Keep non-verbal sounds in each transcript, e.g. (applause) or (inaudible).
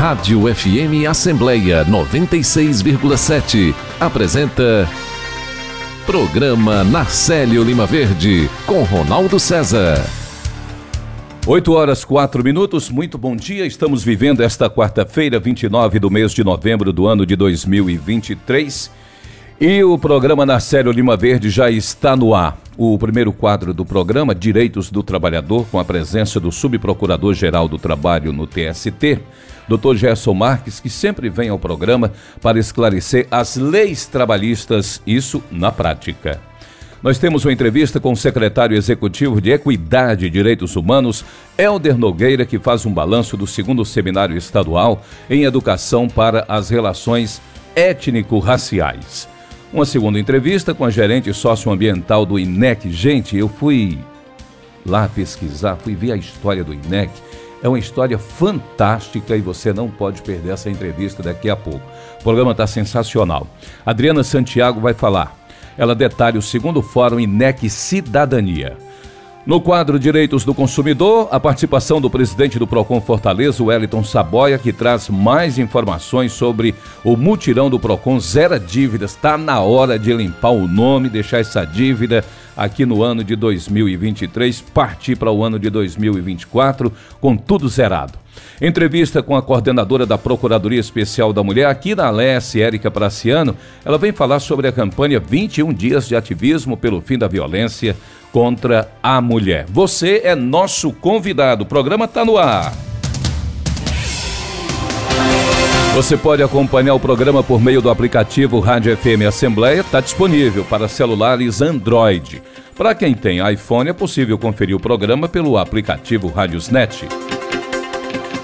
Rádio FM Assembleia 96,7 apresenta Programa Narcélio Lima Verde com Ronaldo César. 8 horas 4 minutos, muito bom dia. Estamos vivendo esta quarta-feira, 29 do mês de novembro do ano de 2023. E o programa Narcélio Lima Verde já está no ar. O primeiro quadro do programa, Direitos do Trabalhador, com a presença do Subprocurador-Geral do Trabalho no TST, Dr. Gerson Marques, que sempre vem ao programa para esclarecer as leis trabalhistas, isso na prática. Nós temos uma entrevista com o secretário executivo de Equidade e Direitos Humanos, Helder Nogueira, que faz um balanço do segundo seminário estadual em educação para as relações étnico-raciais. Uma segunda entrevista com a gerente socioambiental do INEC. Gente, eu fui lá pesquisar, fui ver a história do INEC. É uma história fantástica e você não pode perder essa entrevista daqui a pouco. O programa está sensacional. Adriana Santiago vai falar. Ela detalha o segundo fórum INEC Cidadania. No quadro Direitos do Consumidor, a participação do presidente do Procon Fortaleza, Wellington Saboia, que traz mais informações sobre o mutirão do Procon Zero Dívidas. Está na hora de limpar o nome, deixar essa dívida aqui no ano de 2023, partir para o ano de 2024 com tudo zerado. Entrevista com a coordenadora da Procuradoria Especial da Mulher aqui na Alesse, Érica Praciano, ela vem falar sobre a campanha 21 dias de ativismo pelo fim da violência contra a mulher. Você é nosso convidado. O programa está no ar. Você pode acompanhar o programa por meio do aplicativo Rádio FM Assembleia, está disponível para celulares Android. Para quem tem iPhone, é possível conferir o programa pelo aplicativo Radiosnet.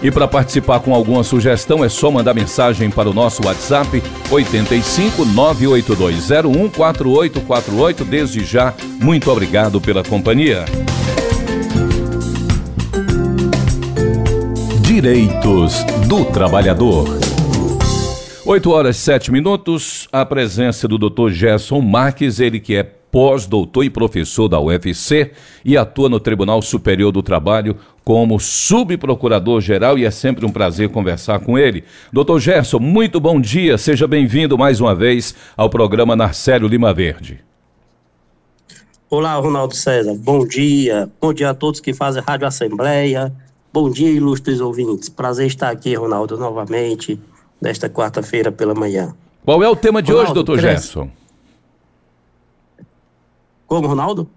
E para participar com alguma sugestão é só mandar mensagem para o nosso WhatsApp 85 98201 4848. Desde já, muito obrigado pela companhia. Direitos do Trabalhador. 8 horas 7 minutos. A presença do Dr. Gerson Marques, ele que é pós-doutor e professor da UFC e atua no Tribunal Superior do Trabalho como subprocurador-geral e é sempre um prazer conversar com ele. Doutor Gerson, muito bom dia, seja bem-vindo mais uma vez ao programa Narcélio Lima Verde. Olá, Ronaldo César, bom dia. Bom dia a todos que fazem Rádio Assembleia. Bom dia, ilustres ouvintes. Prazer estar aqui, Ronaldo, novamente, nesta quarta-feira pela manhã. Qual é o tema de Ronaldo, hoje, doutor Gerson? Como, Ronaldo?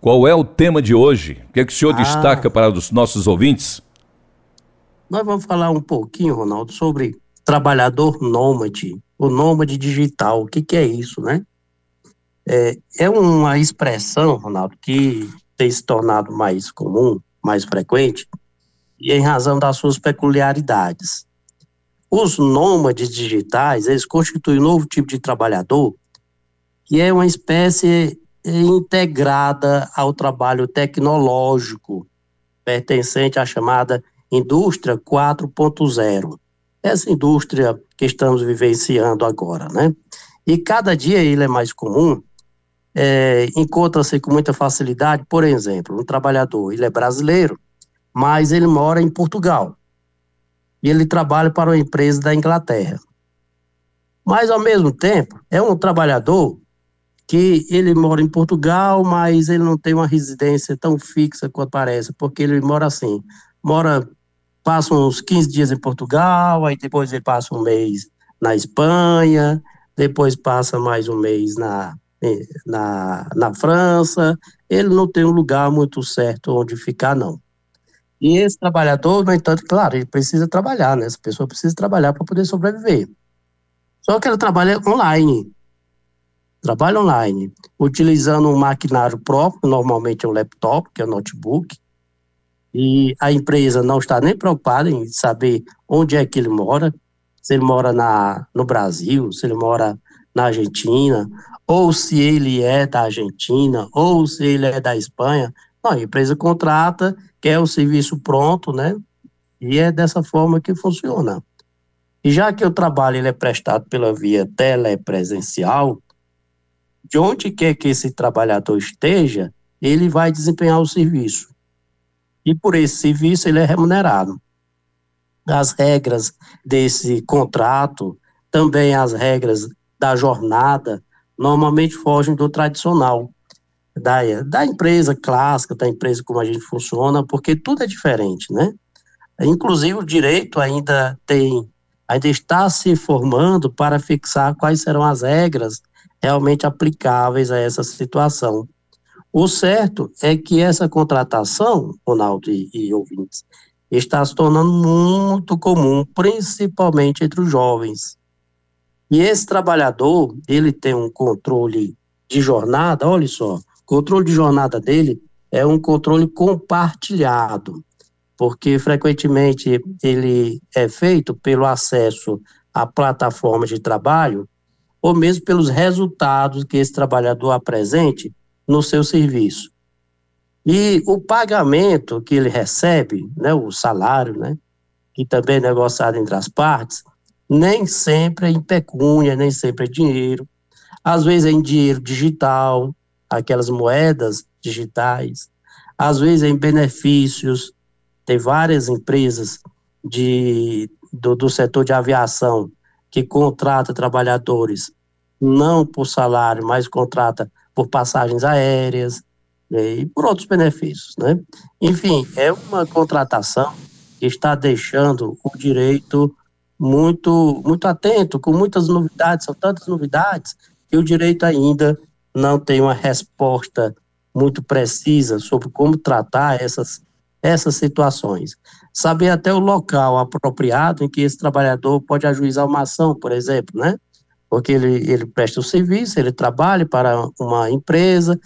Qual é o tema de hoje? O que, é que o senhor ah, destaca para os nossos ouvintes? Nós vamos falar um pouquinho, Ronaldo, sobre trabalhador nômade, o nômade digital. O que, que é isso, né? É, é uma expressão, Ronaldo, que tem se tornado mais comum, mais frequente, e em razão das suas peculiaridades. Os nômades digitais, eles constituem um novo tipo de trabalhador, que é uma espécie integrada ao trabalho tecnológico, pertencente à chamada indústria 4.0. Essa indústria que estamos vivenciando agora, né? E cada dia ele é mais comum, é, encontra-se com muita facilidade, por exemplo, um trabalhador, ele é brasileiro, mas ele mora em Portugal. E ele trabalha para uma empresa da Inglaterra. Mas, ao mesmo tempo, é um trabalhador que ele mora em Portugal, mas ele não tem uma residência tão fixa quanto parece, porque ele mora assim, mora, passa uns 15 dias em Portugal, aí depois ele passa um mês na Espanha, depois passa mais um mês na, na, na França, ele não tem um lugar muito certo onde ficar, não. E esse trabalhador, no entanto, claro, ele precisa trabalhar, né? Essa pessoa precisa trabalhar para poder sobreviver. Só que ela trabalha online, trabalho online, utilizando um maquinário próprio, normalmente é um laptop, que é um notebook, e a empresa não está nem preocupada em saber onde é que ele mora, se ele mora na, no Brasil, se ele mora na Argentina, ou se ele é da Argentina, ou se ele é da Espanha. Não, a empresa contrata, quer o serviço pronto, né? E é dessa forma que funciona. E já que o trabalho ele é prestado pela via telepresencial, de onde quer que esse trabalhador esteja, ele vai desempenhar o serviço. E por esse serviço ele é remunerado. as regras desse contrato, também as regras da jornada, normalmente fogem do tradicional, da, da empresa clássica, da empresa como a gente funciona, porque tudo é diferente, né? Inclusive o direito ainda tem, ainda está se formando para fixar quais serão as regras realmente aplicáveis a essa situação. O certo é que essa contratação, Ronaldo e, e ouvintes, está se tornando muito comum, principalmente entre os jovens. E esse trabalhador, ele tem um controle de jornada, olha só, o controle de jornada dele é um controle compartilhado, porque frequentemente ele é feito pelo acesso a plataformas de trabalho ou mesmo pelos resultados que esse trabalhador apresente no seu serviço. E o pagamento que ele recebe, né, o salário, né, que também é negociado entre as partes, nem sempre é em pecúnia, nem sempre é dinheiro. Às vezes é em dinheiro digital, aquelas moedas digitais. Às vezes é em benefícios. Tem várias empresas de, do, do setor de aviação que contrata trabalhadores não por salário, mas contrata por passagens aéreas né, e por outros benefícios, né? Enfim, é uma contratação que está deixando o direito muito, muito atento, com muitas novidades, são tantas novidades, que o direito ainda não tem uma resposta muito precisa sobre como tratar essas, essas situações. Saber até o local apropriado em que esse trabalhador pode ajuizar uma ação, por exemplo, né? Porque ele, ele presta o serviço, ele trabalha para uma empresa.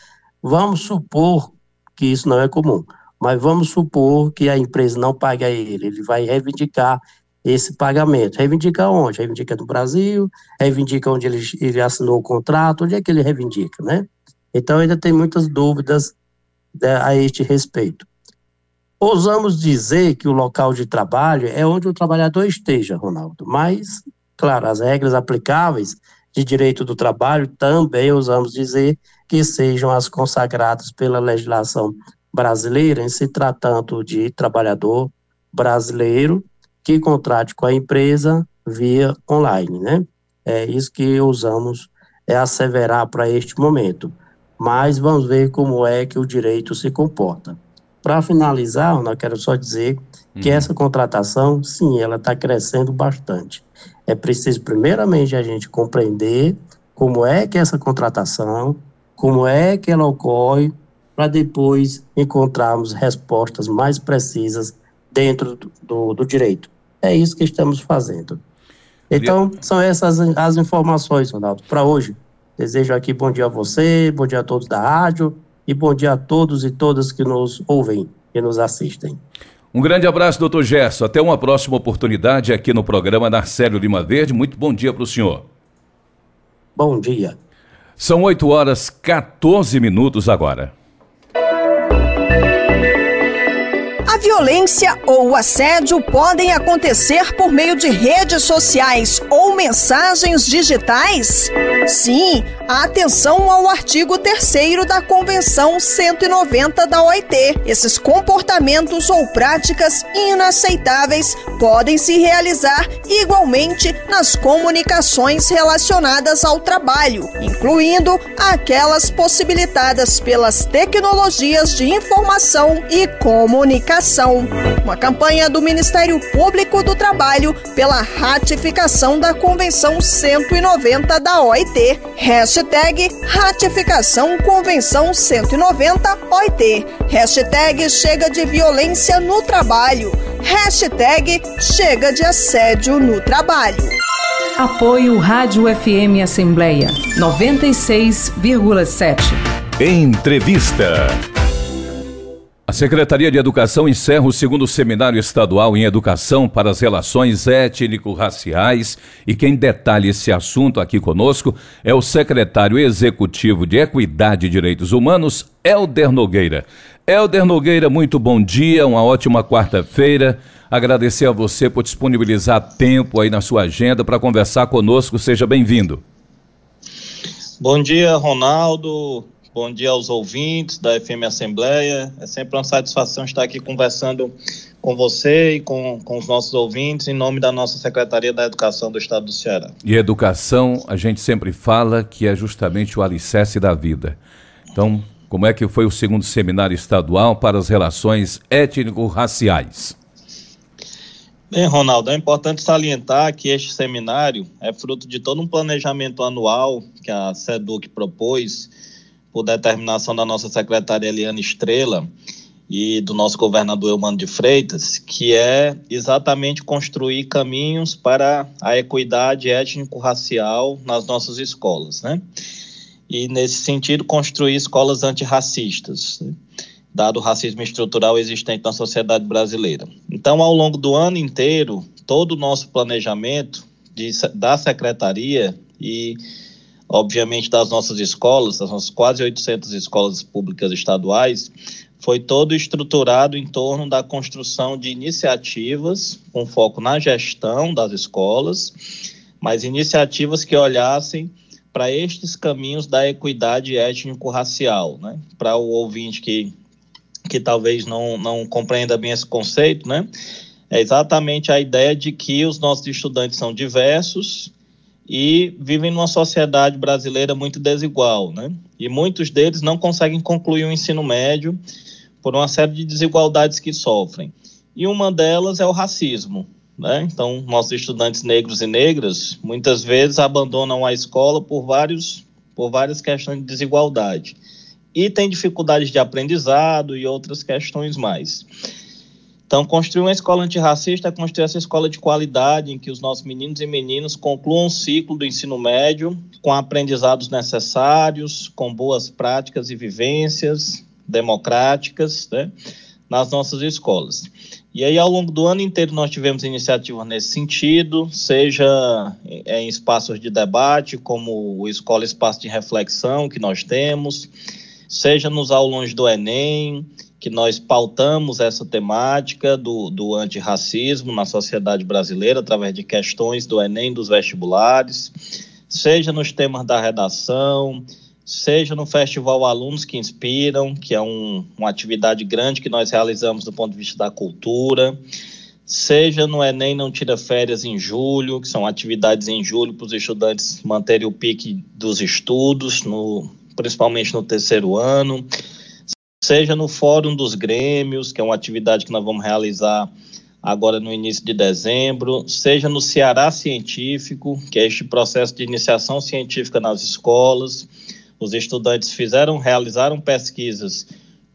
Vamos supor que isso não é comum, mas vamos supor que a empresa não pague a ele, ele vai reivindicar esse pagamento. Reivindica onde? Reivindica no Brasil, reivindica onde ele, ele assinou o contrato, onde é que ele reivindica, né? Então ainda tem muitas dúvidas né, a este respeito. Ousamos dizer que o local de trabalho é onde o trabalhador esteja, Ronaldo, mas, claro, as regras aplicáveis de direito do trabalho também ousamos dizer que sejam as consagradas pela legislação brasileira em se tratando de trabalhador brasileiro que contrate com a empresa via online, né? É isso que usamos é asseverar para este momento. Mas vamos ver como é que o direito se comporta. Para finalizar, eu quero só dizer que uhum. essa contratação, sim, ela está crescendo bastante. É preciso, primeiramente, a gente compreender como é que é essa contratação, como é que ela ocorre, para depois encontrarmos respostas mais precisas dentro do, do, do direito. É isso que estamos fazendo. Então, são essas as informações, Ronaldo, para hoje. Desejo aqui bom dia a você, bom dia a todos da rádio e bom dia a todos e todas que nos ouvem e nos assistem. Um grande abraço, doutor Gerson. Até uma próxima oportunidade aqui no programa Narcélio Lima Verde. Muito bom dia para o senhor. Bom dia. São 8 horas 14 minutos agora. Violência ou assédio podem acontecer por meio de redes sociais ou mensagens digitais? Sim, atenção ao artigo 3 da Convenção 190 da OIT. Esses comportamentos ou práticas inaceitáveis podem se realizar igualmente nas comunicações relacionadas ao trabalho, incluindo aquelas possibilitadas pelas tecnologias de informação e comunicação. Uma campanha do Ministério Público do Trabalho pela ratificação da Convenção 190 da OIT. Hashtag ratificação Convenção 190 OIT. Hashtag chega de violência no trabalho. Hashtag chega de assédio no trabalho. Apoio Rádio FM Assembleia 96,7. Entrevista. A Secretaria de Educação encerra o segundo seminário estadual em educação para as relações étnico-raciais e quem detalha esse assunto aqui conosco é o secretário executivo de Equidade e Direitos Humanos, Elder Nogueira. Elder Nogueira, muito bom dia, uma ótima quarta-feira. Agradecer a você por disponibilizar tempo aí na sua agenda para conversar conosco. Seja bem-vindo. Bom dia, Ronaldo, Bom dia aos ouvintes da FM Assembleia. É sempre uma satisfação estar aqui conversando com você e com, com os nossos ouvintes em nome da nossa Secretaria da Educação do Estado do Ceará. E educação, a gente sempre fala que é justamente o alicerce da vida. Então, como é que foi o segundo seminário estadual para as relações étnico-raciais? Bem, Ronaldo, é importante salientar que este seminário é fruto de todo um planejamento anual que a SEDUC propôs por determinação da nossa secretária Eliane Estrela e do nosso governador Eumano de Freitas, que é exatamente construir caminhos para a equidade étnico-racial nas nossas escolas, né? E, nesse sentido, construir escolas antirracistas, né? dado o racismo estrutural existente na sociedade brasileira. Então, ao longo do ano inteiro, todo o nosso planejamento de, da secretaria e obviamente das nossas escolas, das nossas quase 800 escolas públicas estaduais, foi todo estruturado em torno da construção de iniciativas com foco na gestão das escolas, mas iniciativas que olhassem para estes caminhos da equidade étnico-racial, né? Para o ouvinte que, que talvez não, não compreenda bem esse conceito, né? É exatamente a ideia de que os nossos estudantes são diversos e vivem numa sociedade brasileira muito desigual, né? E muitos deles não conseguem concluir o ensino médio por uma série de desigualdades que sofrem. E uma delas é o racismo. Né? Então, nossos estudantes negros e negras muitas vezes abandonam a escola por, vários, por várias questões de desigualdade. E tem dificuldades de aprendizado e outras questões mais. Então, construir uma escola antirracista é construir essa escola de qualidade em que os nossos meninos e meninas concluam o ciclo do ensino médio com aprendizados necessários, com boas práticas e vivências, democráticas né, nas nossas escolas. E aí, ao longo do ano inteiro, nós tivemos iniciativas nesse sentido, seja em espaços de debate, como o Escola Espaço de Reflexão, que nós temos, seja nos aulões do Enem, que nós pautamos essa temática do, do antirracismo na sociedade brasileira, através de questões do Enem, dos vestibulares, seja nos temas da redação, seja no Festival Alunos que Inspiram, que é um, uma atividade grande que nós realizamos do ponto de vista da cultura, seja no Enem Não Tira Férias em Julho, que são atividades em julho para os estudantes manterem o pique dos estudos, no, principalmente no terceiro ano, seja no Fórum dos Grêmios, que é uma atividade que nós vamos realizar agora no início de dezembro, seja no Ceará Científico, que é este processo de iniciação científica nas escolas, os estudantes fizeram, realizaram pesquisas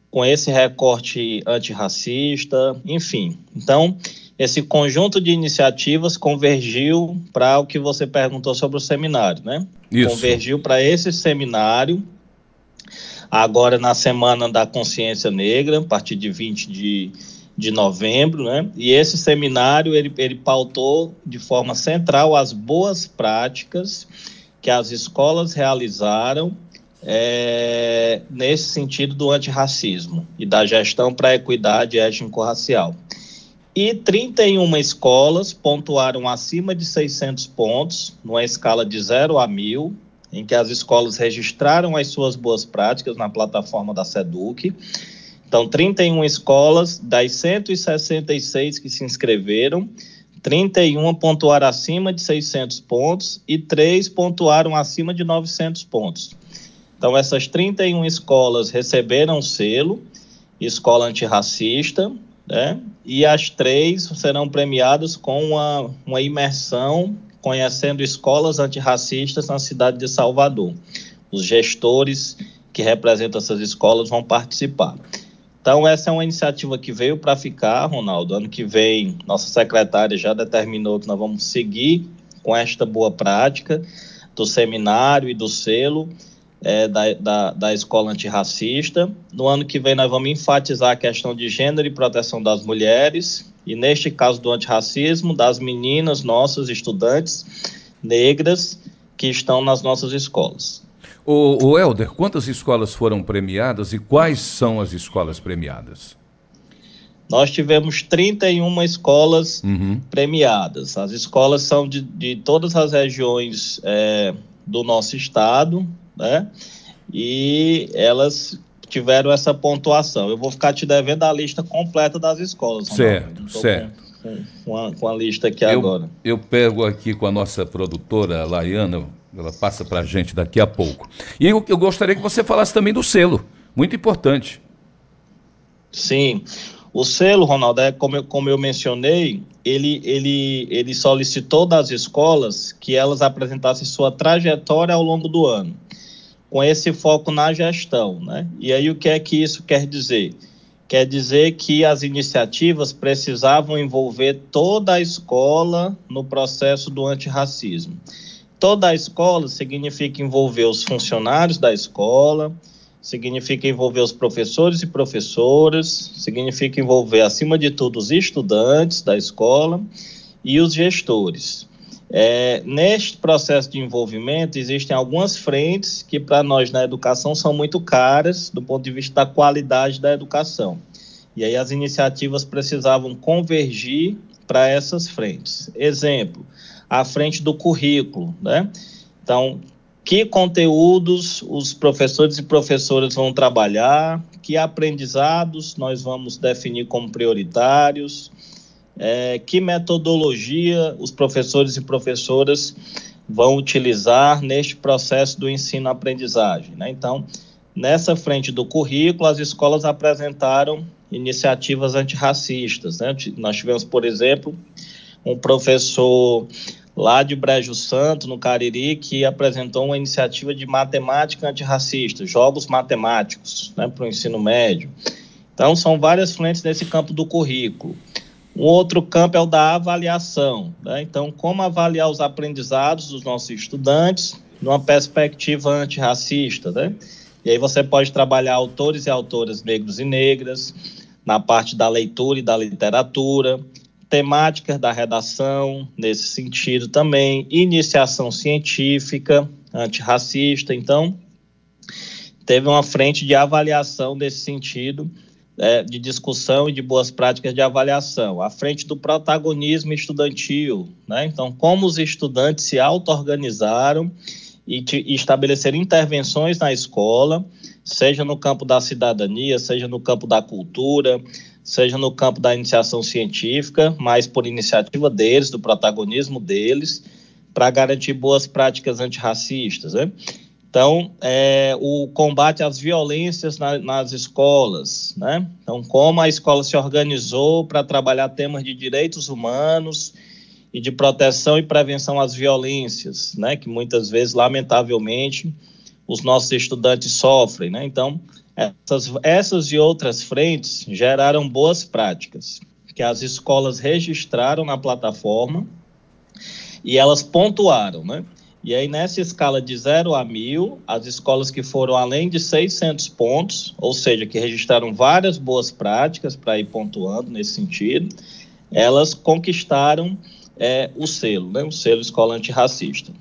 com esse recorte antirracista, enfim. Então, esse conjunto de iniciativas convergiu para o que você perguntou sobre o seminário, né? Isso. Convergiu para esse seminário, agora na Semana da Consciência Negra, a partir de 20 de, de novembro, né? E esse seminário, ele, ele pautou de forma central as boas práticas que as escolas realizaram é, nesse sentido do antirracismo e da gestão para a equidade étnico-racial. E 31 escolas pontuaram acima de 600 pontos, numa escala de 0 a 1000, em que as escolas registraram as suas boas práticas na plataforma da SEDUC. Então, 31 escolas, das 166 que se inscreveram, 31 pontuaram acima de 600 pontos e 3 pontuaram acima de 900 pontos. Então, essas 31 escolas receberam selo, escola antirracista, né? e as três serão premiadas com uma, uma imersão conhecendo escolas antirracistas na cidade de Salvador. Os gestores que representam essas escolas vão participar. Então, essa é uma iniciativa que veio para ficar, Ronaldo. Ano que vem, nossa secretária já determinou que nós vamos seguir com esta boa prática do seminário e do selo é, da, da, da escola antirracista. No ano que vem, nós vamos enfatizar a questão de gênero e proteção das mulheres, e neste caso do antirracismo, das meninas, nossas estudantes negras que estão nas nossas escolas. O, o Helder, quantas escolas foram premiadas e quais são as escolas premiadas? Nós tivemos 31 escolas uhum. premiadas. As escolas são de, de todas as regiões é, do nosso estado, né? e elas tiveram essa pontuação. Eu vou ficar te devendo a lista completa das escolas. Certo, certo. Com, com, a, com, a, lista aqui eu, agora. Eu pego aqui com a nossa produtora, Laiana, ela passa para a gente daqui a pouco. E eu, eu gostaria que você falasse também do selo, muito importante. Sim. O selo, Ronaldo, é como eu, como eu mencionei, ele, ele, ele solicitou das escolas que elas apresentassem sua trajetória ao longo do ano, com esse foco na gestão. Né? E aí o que é que isso quer dizer? Quer dizer que as iniciativas precisavam envolver toda a escola no processo do antirracismo. Toda a escola significa envolver os funcionários da escola, significa envolver os professores e professoras, significa envolver, acima de tudo, os estudantes da escola e os gestores. É, neste processo de envolvimento, existem algumas frentes que, para nós na educação, são muito caras do ponto de vista da qualidade da educação. E aí as iniciativas precisavam convergir para essas frentes. Exemplo, a frente do currículo, né? Então, que conteúdos os professores e professoras vão trabalhar, que aprendizados nós vamos definir como prioritários, é, que metodologia os professores e professoras vão utilizar neste processo do ensino-aprendizagem. Né? Então, nessa frente do currículo, as escolas apresentaram iniciativas antirracistas. Né? Nós tivemos, por exemplo, um professor lá de Brejo Santo, no Cariri, que apresentou uma iniciativa de matemática antirracista, jogos matemáticos, né, para o ensino médio. Então, são várias frentes nesse campo do currículo. Um outro campo é o da avaliação. Né? Então, como avaliar os aprendizados dos nossos estudantes numa perspectiva antirracista. Né? E aí você pode trabalhar autores e autoras negros e negras, na parte da leitura e da literatura, temáticas da redação, nesse sentido também, iniciação científica, antirracista. Então, teve uma frente de avaliação nesse sentido, é, de discussão e de boas práticas de avaliação. A frente do protagonismo estudantil, né? Então, como os estudantes se auto-organizaram e, e estabeleceram intervenções na escola, seja no campo da cidadania, seja no campo da cultura, seja no campo da iniciação científica, mas por iniciativa deles, do protagonismo deles, para garantir boas práticas antirracistas. Né? Então, é, o combate às violências na, nas escolas, né? Então, como a escola se organizou para trabalhar temas de direitos humanos e de proteção e prevenção às violências, né? Que muitas vezes, lamentavelmente, os nossos estudantes sofrem, né? Então, essas, essas e outras frentes geraram boas práticas que as escolas registraram na plataforma e elas pontuaram, né? E aí, nessa escala de 0 a 1.000, as escolas que foram além de 600 pontos, ou seja, que registraram várias boas práticas para ir pontuando nesse sentido, elas conquistaram é, o selo, né? o selo Escola Antirracista.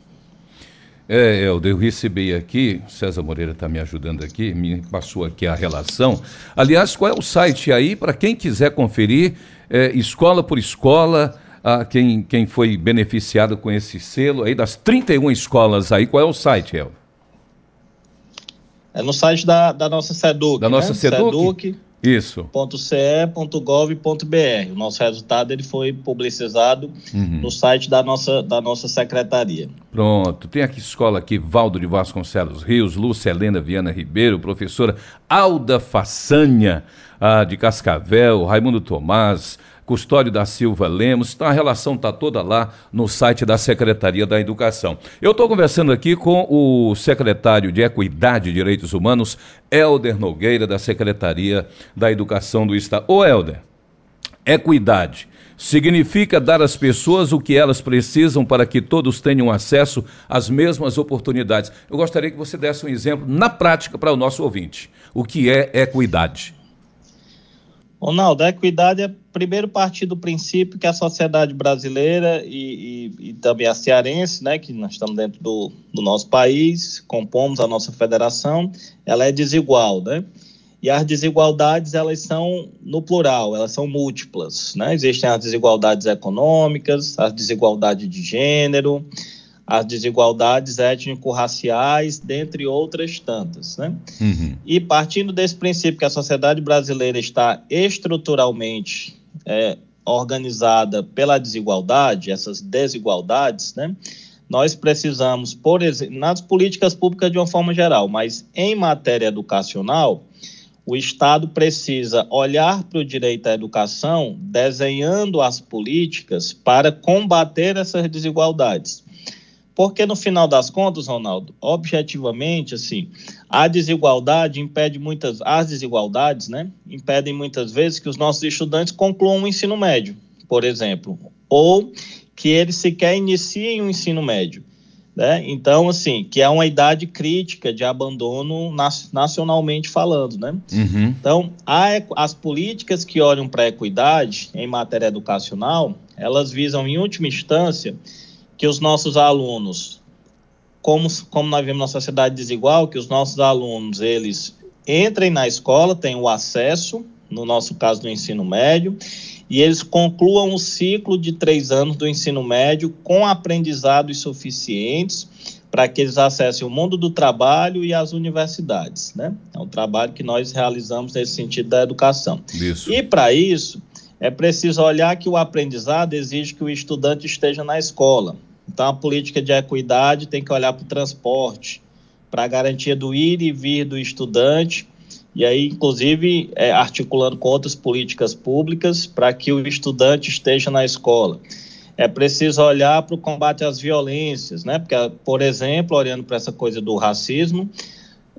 É, Helder, eu recebi aqui, César Moreira está me ajudando aqui, me passou aqui a relação. Aliás, qual é o site aí para quem quiser conferir, é, escola por escola, a quem, quem foi beneficiado com esse selo aí, das 31 escolas aí, qual é o site, Helder? É no site da, da nossa SEDUC. Da nossa né? SEDUC? SEDUC isso. .ce.gov.br. O nosso resultado ele foi publicizado uhum. no site da nossa, da nossa secretaria. Pronto. Tem aqui escola aqui, Valdo de Vasconcelos Rios, Lúcia Helena Viana Ribeiro, professora Alda Façanha, ah, de Cascavel, Raimundo Tomás, Custódio da Silva Lemos. Então a relação está toda lá no site da Secretaria da Educação. Eu estou conversando aqui com o secretário de Equidade e Direitos Humanos, Helder Nogueira, da Secretaria da Educação do Estado. Ô Helder, equidade significa dar às pessoas o que elas precisam para que todos tenham acesso às mesmas oportunidades. Eu gostaria que você desse um exemplo na prática para o nosso ouvinte. O que é equidade? Ronaldo, a equidade é primeiro partir do princípio que a sociedade brasileira e, e, e, também a cearense, né, que nós estamos dentro do, do, nosso país, compomos a nossa federação, ela é desigual, né? E as desigualdades, elas são no plural, elas são múltiplas, né? Existem as desigualdades econômicas, as desigualdades de gênero, as desigualdades étnico-raciais, dentre outras tantas. Né? Uhum. E partindo desse princípio que a sociedade brasileira está estruturalmente é, organizada pela desigualdade, essas desigualdades, né? nós precisamos, por exemplo, nas políticas públicas de uma forma geral, mas em matéria educacional, o Estado precisa olhar para o direito à educação, desenhando as políticas para combater essas desigualdades. Porque no final das contas, Ronaldo, objetivamente, assim, a desigualdade impede muitas, as desigualdades, né, impedem muitas vezes que os nossos estudantes concluam o ensino médio, por exemplo, ou que eles sequer iniciem o ensino médio. Né? Então, assim, que é uma idade crítica de abandono nacionalmente falando, né? Uhum. Então, as políticas que olham para a equidade em matéria educacional, elas visam, em última instância, que os nossos alunos, como, como nós vemos na sociedade desigual, que os nossos alunos, eles entrem na escola, tenham o acesso, no nosso caso do ensino médio, e eles concluam o ciclo de três anos do ensino médio com aprendizados suficientes para que eles acessem o mundo do trabalho e as universidades. Né? É um trabalho que nós realizamos nesse sentido da educação. Isso. E para isso, é preciso olhar que o aprendizado exige que o estudante esteja na escola. Então, a política de equidade tem que olhar para o transporte, para a garantia do ir e vir do estudante, e aí, inclusive, é, articulando com outras políticas públicas para que o estudante esteja na escola. É preciso olhar para o combate às violências, né? Porque, por exemplo, olhando para essa coisa do racismo,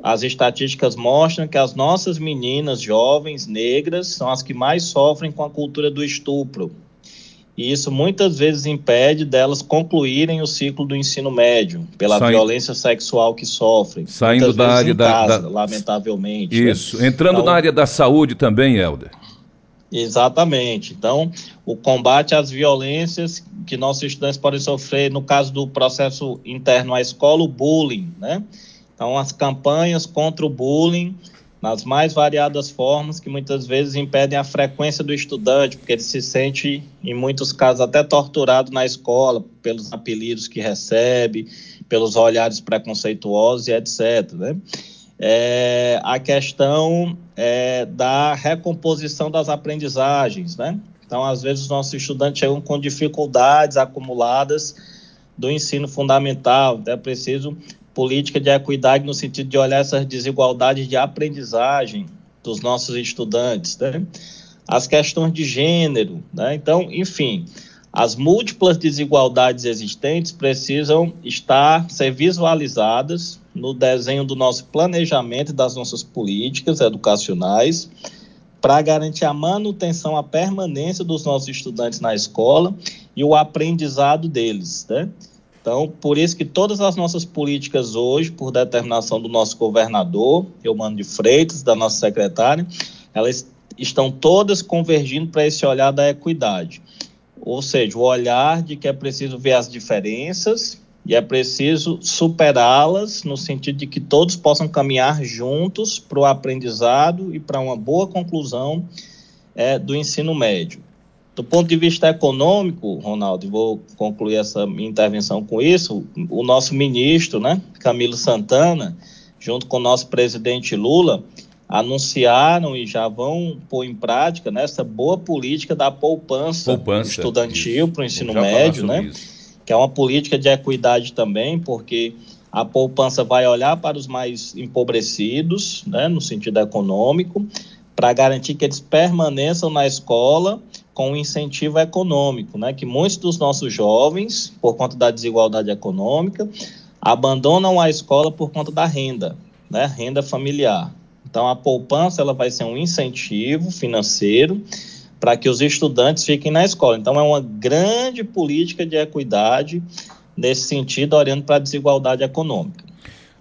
as estatísticas mostram que as nossas meninas jovens negras são as que mais sofrem com a cultura do estupro. E isso muitas vezes impede delas concluírem o ciclo do ensino médio, pela violência sexual que sofrem. Saindo da área da, casa, da, Lamentavelmente. Né? Isso. Né? Entrando então, na área da saúde também, Helder. Exatamente. Então, o combate às violências que nossos estudantes podem sofrer, no caso do processo interno à escola, o bullying, né? Então, as campanhas contra o bullying, nas mais variadas formas, que muitas vezes impedem a frequência do estudante, porque ele se sente, em muitos casos, até torturado na escola, pelos apelidos que recebe, pelos olhares preconceituosos e etc. Né? É, a questão é, da recomposição das aprendizagens, né? Então, às vezes, os nossos estudantes chegam com dificuldades acumuladas do ensino fundamental, então é preciso política de equidade no sentido de olhar essas desigualdades de aprendizagem dos nossos estudantes, né? as questões de gênero, né? então, enfim, as múltiplas desigualdades existentes precisam estar ser visualizadas no desenho do nosso planejamento e das nossas políticas educacionais para garantir a manutenção, a permanência dos nossos estudantes na escola e o aprendizado deles, né? Então, por isso que todas as nossas políticas hoje, por determinação do nosso governador, Eumano de Freitas, da nossa secretária, elas estão todas convergindo para esse olhar da equidade. Ou seja, o olhar de que é preciso ver as diferenças e é preciso superá-las no sentido de que todos possam caminhar juntos para o aprendizado e para uma boa conclusão é, do ensino médio. Do ponto de vista econômico, Ronaldo, vou concluir essa minha intervenção com isso, o nosso ministro, né, Camilo Santana, junto com o nosso presidente Lula, anunciaram e já vão pôr em prática né, essa boa política da poupança, poupança estudantil para o ensino médio, né? Isso. Que é uma política de equidade também, porque a poupança vai olhar para os mais empobrecidos, né, no sentido econômico, para garantir que eles permaneçam na escola com incentivo econômico, né? Que muitos dos nossos jovens, por conta da desigualdade econômica, abandonam a escola por conta da renda, né? Renda familiar. Então a poupança ela vai ser um incentivo financeiro para que os estudantes fiquem na escola. Então é uma grande política de equidade nesse sentido, olhando para a desigualdade econômica.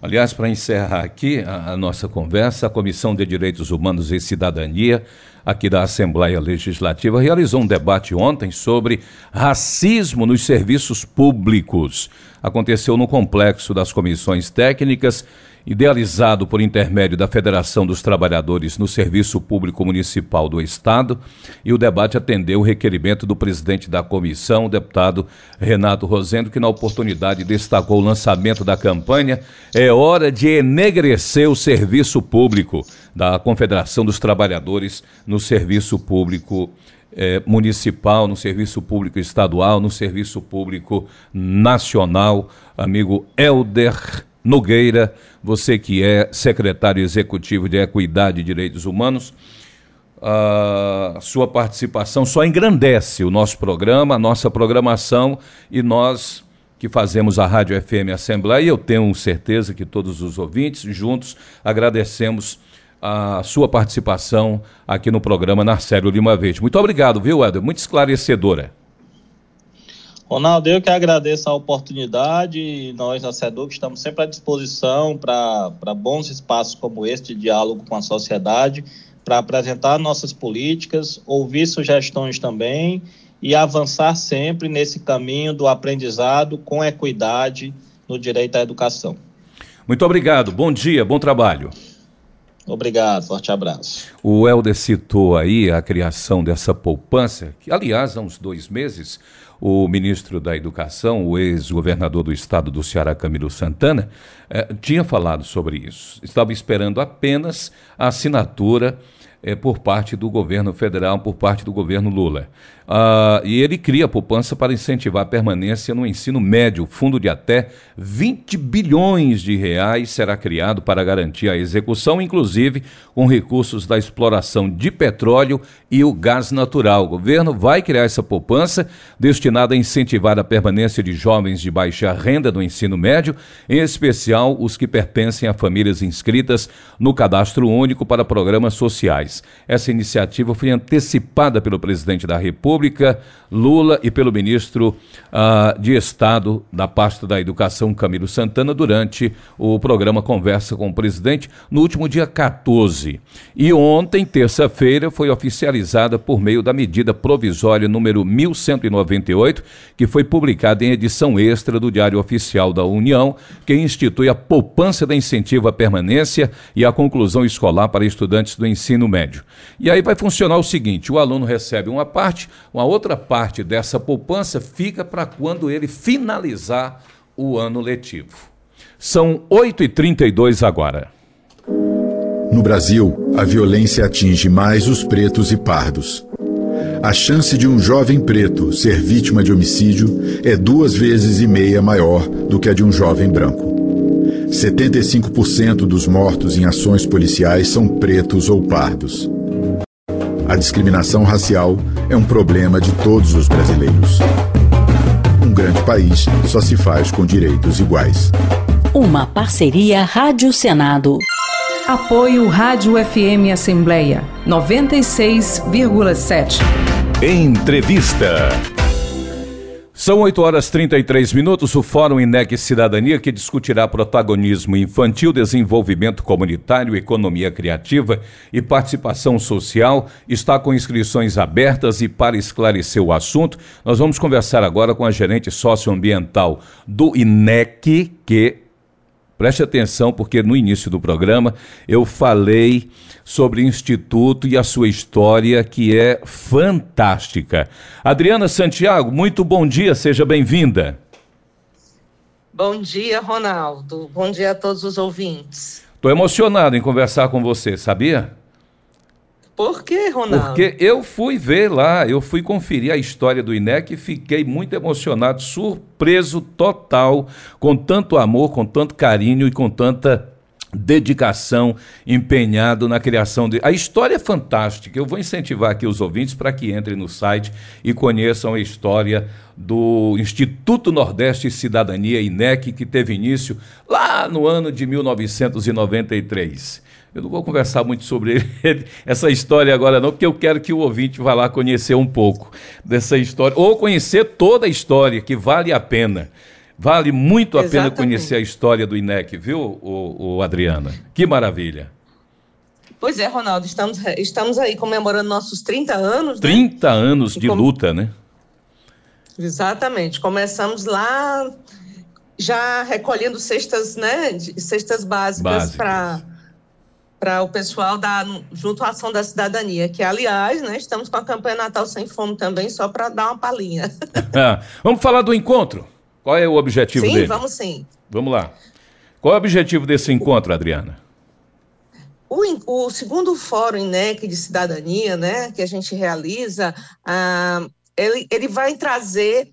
Aliás, para encerrar aqui a, a, nossa conversa, a Comissão de Direitos Humanos e Cidadania aqui da Assembleia Legislativa, realizou um debate ontem sobre racismo nos serviços públicos. Aconteceu no complexo das comissões técnicas idealizado por intermédio da Federação dos Trabalhadores no Serviço Público Municipal do Estado, e o debate atendeu o requerimento do presidente da comissão, deputado Renato Rosendo, que na oportunidade destacou o lançamento da campanha É hora de enegrecer o serviço público da Confederação dos Trabalhadores no Serviço Público eh, municipal, no serviço público estadual, no serviço público nacional. Amigo Helder Nogueira, você que é secretário executivo de Equidade e Direitos Humanos, a sua participação só engrandece o nosso programa, a nossa programação e nós que fazemos a Rádio FM Assembleia, eu tenho certeza que todos os ouvintes juntos agradecemos a sua participação aqui no programa Narcélio Lima Verde. Muito obrigado, viu, Eder? Muito esclarecedora. Ronaldo, eu que agradeço a oportunidade. Nós, na SEDUC, estamos sempre à disposição para bons espaços como este de diálogo com a sociedade, para apresentar nossas políticas, ouvir sugestões também e avançar sempre nesse caminho do aprendizado com equidade no direito à educação. Muito obrigado, bom dia, bom trabalho. Obrigado, forte abraço. O Helder citou aí a criação dessa poupança, que aliás há uns dois meses o ministro da Educação, o ex-governador do estado do Ceará, Camilo Santana, eh, tinha falado sobre isso. Estava esperando apenas a assinatura eh, por parte do governo federal, por parte do governo Lula. Ah, e ele cria a poupança para incentivar a permanência no ensino médio. Fundo de até 20 bilhões de reais será criado para garantir a execução, inclusive com recursos da exploração de petróleo e o gás natural. O governo vai criar essa poupança destinada a incentivar a permanência de jovens de baixa renda no ensino médio, em especial os que pertencem a famílias inscritas no cadastro único para programas sociais. Essa iniciativa foi antecipada pelo presidente da República República, Lula, e pelo ministro uh, de Estado da pasta da Educação, Camilo Santana, durante o programa Conversa com o Presidente, no último dia 14. E ontem, terça-feira, foi oficializada por meio da medida provisória número 1198, que foi publicada em edição extra do Diário Oficial da União, que institui a poupança da incentivo à permanência e à conclusão escolar para estudantes do ensino médio. E aí vai funcionar o seguinte: o aluno recebe uma parte, uma outra parte dessa poupança fica para quando ele finalizar o ano letivo. São 8h32 agora. No Brasil, a violência atinge mais os pretos e pardos. A chance de um jovem preto ser vítima de homicídio é duas vezes e meia maior do que a de um jovem branco. 75% dos mortos em ações policiais são pretos ou pardos. A discriminação racial é um problema de todos os brasileiros. Um grande país só se faz com direitos iguais. Uma parceria Rádio Senado. Apoio Rádio FM Assembleia 96,7. Entrevista. São 8 horas 33 minutos. O Fórum INEC Cidadania, que discutirá protagonismo infantil, desenvolvimento comunitário, economia criativa e participação social, está com inscrições abertas e para esclarecer o assunto, nós vamos conversar agora com a gerente socioambiental do INEC, que Preste atenção, porque no início do programa eu falei sobre o Instituto e a sua história, que é fantástica. Adriana Santiago, muito bom dia, seja bem-vinda. Bom dia, Ronaldo. Bom dia a todos os ouvintes. Estou emocionado em conversar com você, sabia? Por que, Ronaldo? Porque eu fui ver lá, eu fui conferir a história do INEC e fiquei muito emocionado, surpreso total, com tanto amor, com tanto carinho e com tanta dedicação, empenhado na criação de. A história é fantástica. Eu vou incentivar aqui os ouvintes para que entrem no site e conheçam a história do Instituto Nordeste Cidadania INEC, que teve início lá no ano de 1993. Eu não vou conversar muito sobre ele, (laughs) essa história agora não, porque eu quero que o ouvinte vá lá conhecer um pouco dessa história, ou conhecer toda a história, que vale a pena. Vale muito a Exatamente. pena conhecer a história do INEC, viu, o, o Adriana? Que maravilha. Pois é, Ronaldo, estamos, estamos aí comemorando nossos 30 anos. 30 né? anos de com... luta, né? Exatamente. Começamos lá já recolhendo cestas, né? Cestas básicas para para o pessoal da junto à ação da cidadania, que aliás, né, estamos com a campanha Natal sem fome também, só para dar uma palhinha. (laughs) Ah, vamos falar do encontro. Qual é o objetivo sim, dele? Sim, vamos sim. Vamos lá. Qual é o objetivo desse encontro, Adriana? O, o segundo fórum INEC de cidadania, né, que a gente realiza, ah, ele, ele vai trazer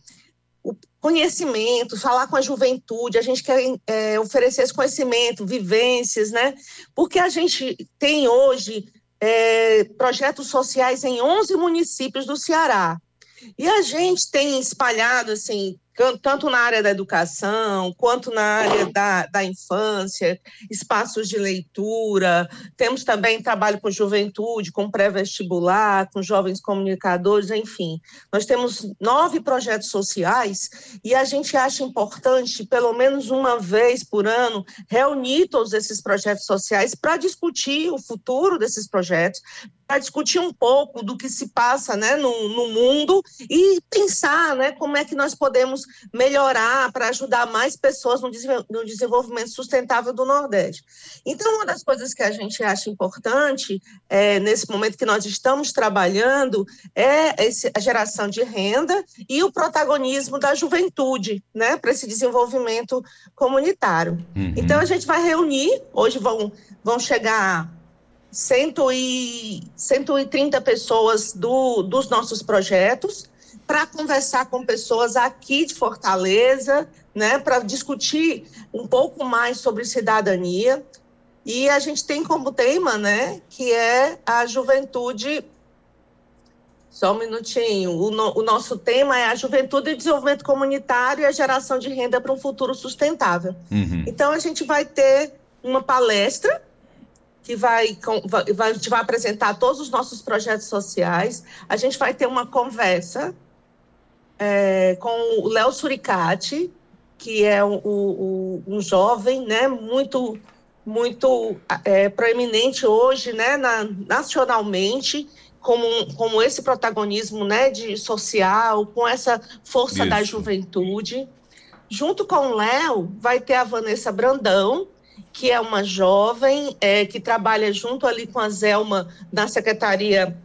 conhecimento, falar com a juventude, a gente quer é, oferecer esse conhecimento, vivências, né? Porque a gente tem hoje é, projetos sociais em 11 municípios do Ceará. E a gente tem espalhado, assim, tanto na área da educação, quanto na área da, da infância, espaços de leitura. Temos também trabalho com juventude, com pré-vestibular, com jovens comunicadores, enfim. Nós temos nove projetos sociais e a gente acha importante, pelo menos uma vez por ano, reunir todos esses projetos sociais para discutir o futuro desses projetos, para discutir um pouco do que se passa né, no, no mundo e pensar né, como é que nós podemos melhorar para ajudar mais pessoas no, no desenvolvimento sustentável do Nordeste. Então, uma das coisas que a gente acha importante é, nesse momento que nós estamos trabalhando é esse, a geração de renda e o protagonismo da juventude né, para esse desenvolvimento comunitário. Uhum. Então, a gente vai reunir, hoje vão, vão chegar cento e, 130 pessoas do, dos nossos projetos para conversar com pessoas aqui de Fortaleza, né, para discutir um pouco mais sobre cidadania. E a gente tem como tema, né, que é a juventude. Só um minutinho. O, no, o nosso tema é a juventude e desenvolvimento comunitário e a geração de renda para um futuro sustentável. Uhum. Então, a gente vai ter uma palestra que vai, vai, a gente vai apresentar todos os nossos projetos sociais. A gente vai ter uma conversa é, com o Léo Suricati, que é o, o, um jovem, né, muito muito é, proeminente hoje, né, na, nacionalmente, como, como esse protagonismo, né, de social, com essa força Isso. da juventude. Junto com o Léo, vai ter a Vanessa Brandão, que é uma jovem é, que trabalha junto ali com a Zelma na Secretaria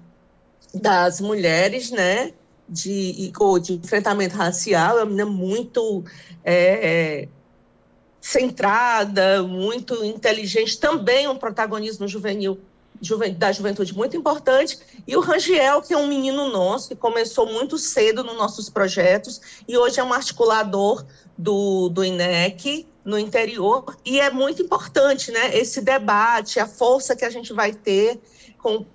das Mulheres, né? De, de enfrentamento racial, é uma menina muito é, é, centrada, muito inteligente, também um protagonismo juvenil da juventude muito importante, e o Rangiel, que é um menino nosso, que começou muito cedo nos nossos projetos, e hoje é um articulador do, do INEC, no interior e é muito importante, né, esse debate, a força que a gente vai ter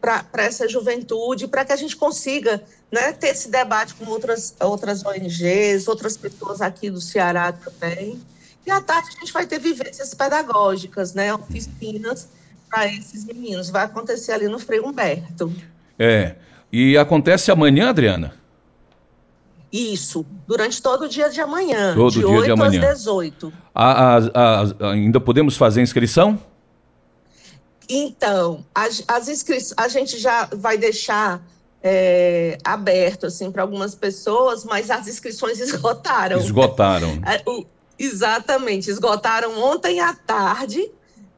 para essa juventude, para que a gente consiga né, ter esse debate com outras, outras ONGs, outras pessoas aqui do Ceará também. E à tarde a gente vai ter vivências pedagógicas, né, oficinas para esses meninos. Vai acontecer ali no Frei Humberto. É. E acontece amanhã, Adriana? Isso, durante todo o dia de amanhã, todo de dia 8 de amanhã. às 18. A, a, a, ainda podemos fazer inscrição? Então, as, as inscrições, a gente já vai deixar é, aberto assim para algumas pessoas, mas as inscrições (laughs) esgotaram. Esgotaram. É, exatamente, esgotaram ontem à tarde,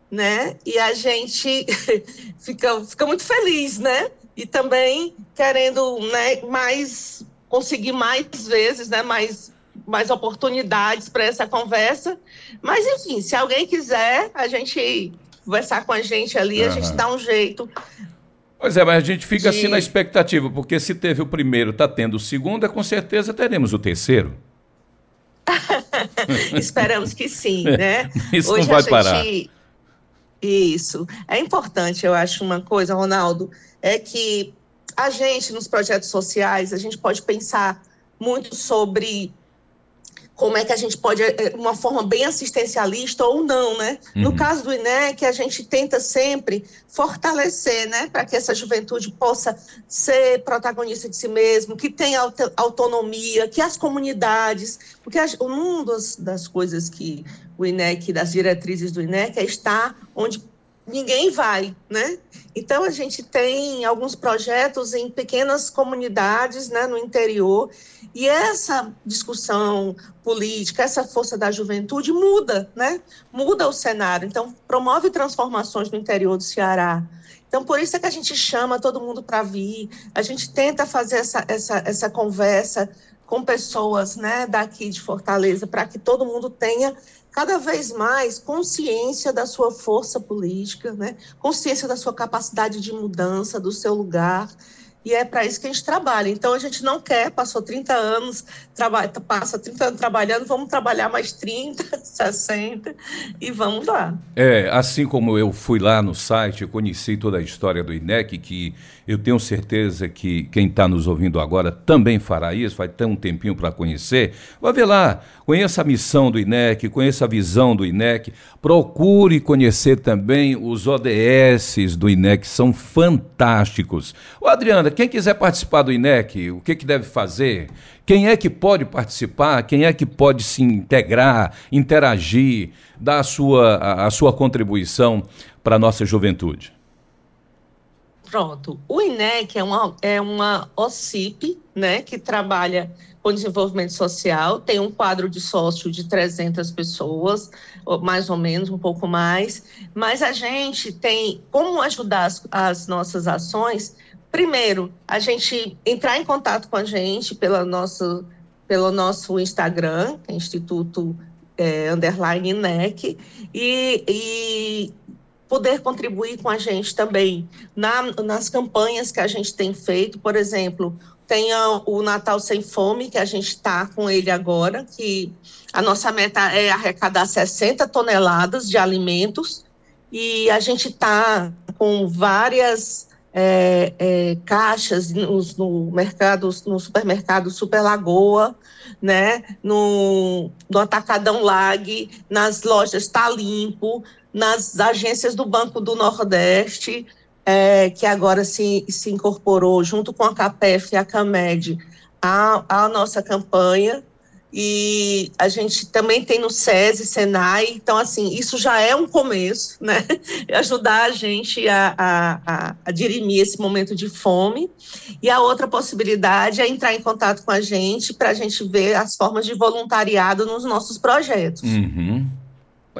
né? E a gente (laughs) fica, fica muito feliz, né? E também querendo né, mais conseguir mais vezes, né, mais, mais oportunidades para essa conversa. Mas, enfim, se alguém quiser, a gente conversar com a gente ali, uhum. a gente dá um jeito. Pois é, mas a gente fica de... assim na expectativa, porque se teve o primeiro, está tendo o segundo, é com certeza teremos o terceiro. (laughs) Esperamos que sim, né? Isso Hoje não vai gente... parar. Isso. É importante, eu acho, uma coisa, Ronaldo, é que a gente, nos projetos sociais, a gente pode pensar muito sobre como é que a gente pode, é, uma forma bem assistencialista ou não, né? Uhum. No caso do INEC, a gente tenta sempre fortalecer, né? Para que essa juventude possa ser protagonista de si mesmo, que tenha autonomia, que as comunidades, porque uma das, das coisas que o INEC, das diretrizes do INEC, é estar onde ninguém vai, né? Então a gente tem alguns projetos em pequenas comunidades, né, no interior, e essa discussão política, essa força da juventude muda, né? Muda o cenário. Então promove transformações no interior do Ceará. Então, por isso é que a gente chama todo mundo para vir, a gente tenta fazer essa, essa, essa conversa com pessoas né, daqui de Fortaleza, para que todo mundo tenha cada vez mais consciência da sua força política, né, consciência da sua capacidade de mudança, do seu lugar, e é para isso que a gente trabalha. Então a gente não quer, passou 30 anos, trabalha, passa 30 anos trabalhando, vamos trabalhar mais 30, 60 (laughs) e vamos lá. É, assim como eu fui lá no site, conheci toda a história do INEC, que eu tenho certeza que quem está nos ouvindo agora também fará isso, vai ter um tempinho para conhecer. Vai ver lá, conheça a missão do INEC, conheça a visão do INEC, procure conhecer também os ODS do INEC, são fantásticos. Ô Adriana, quem quiser participar do INEC, o que, que deve fazer? Quem é que pode participar? Quem é que pode se integrar, interagir, dar a sua, a, a sua contribuição para a nossa juventude? Pronto. O INEC é uma, é uma OCIP, né, que trabalha com desenvolvimento social, tem um quadro de sócio de 300 pessoas, mais ou menos, um pouco mais, mas a gente tem como ajudar as, as nossas ações. Primeiro, a gente entrar em contato com a gente pela nosso, pelo nosso Instagram, é Instituto é, Underline INEC, e, e poder contribuir com a gente também na, nas campanhas que a gente tem feito, por exemplo, tem o Natal Sem Fome, que a gente está com ele agora, que a nossa meta é arrecadar 60 toneladas de alimentos, e a gente está com várias é, é, caixas no, no, mercado, no supermercado Super Lagoa, né, no, no Atacadão Lag, nas lojas Tá Limpo, nas agências do Banco do Nordeste, é, que agora se, se incorporou junto com a CAPEF e a CAMED a, a nossa campanha, e a gente também tem no SESI, Senai, então assim, isso já é um começo, né, (laughs) ajudar a gente a, a, a, a, dirimir esse momento de fome, e a outra possibilidade é entrar em contato com a gente para a gente ver as formas de voluntariado nos nossos projetos. Uhum.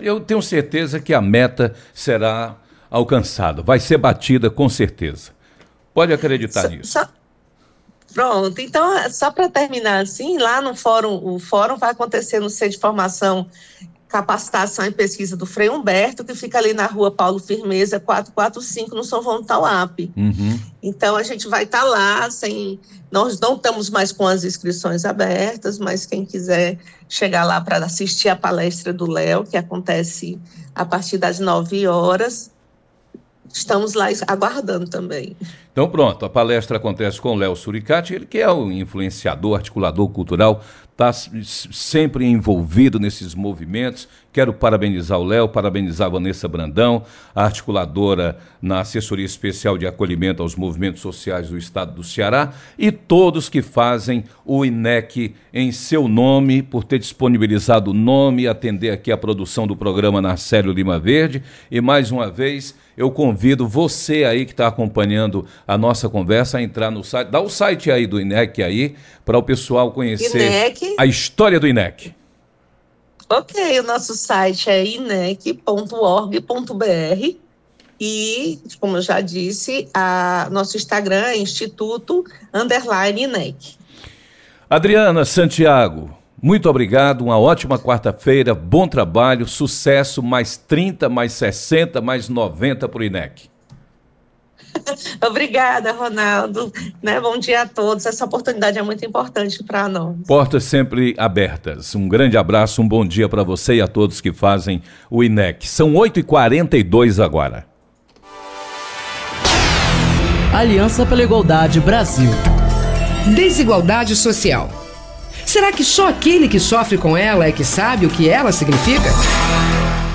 Eu tenho certeza que a meta será alcançada, vai ser batida com certeza. Pode acreditar só, nisso. Só, pronto, então, só para terminar assim, lá no fórum, o fórum vai acontecer no Centro de Formação Capacitação e Pesquisa do Frei Humberto, que fica ali na rua Paulo Firmeza, 445, no São João Tauap. Uhum. Então, a gente vai estar tá lá, sem, nós não estamos mais com as inscrições abertas, mas quem quiser chegar lá para assistir a palestra do Léo, que acontece a partir das 9 horas, estamos lá aguardando também. Então pronto, a palestra acontece com o Léo Suricati, ele que é o influenciador, articulador cultural, está sempre envolvido nesses movimentos. Quero parabenizar o Léo, parabenizar a Vanessa Brandão, a articuladora na assessoria especial de acolhimento aos movimentos sociais do estado do Ceará e todos que fazem o INEC em seu nome, por ter disponibilizado o nome e atender aqui a produção do programa Narcélio Lima Verde. E mais uma vez, eu convido você aí que está acompanhando a nossa conversa a entrar no site, dá o site aí do INEC aí, para o pessoal conhecer INEC. a história do INEC. Ok, o nosso site é inec.org.br e, como eu já disse, a, nosso Instagram é Instituto Underline INEC. Adriana Santiago, muito obrigado, uma ótima quarta-feira, bom trabalho, sucesso, mais 30, mais 60, mais 90 para o INEC. (laughs) Obrigada, Ronaldo. Né, bom dia a todos. Essa oportunidade é muito importante para nós. Portas sempre abertas. Um grande abraço, um bom dia para você e a todos que fazem o INEC. São 8h42 agora. Aliança pela Igualdade Brasil. Desigualdade social Será que só aquele que sofre com ela é que sabe o que ela significa?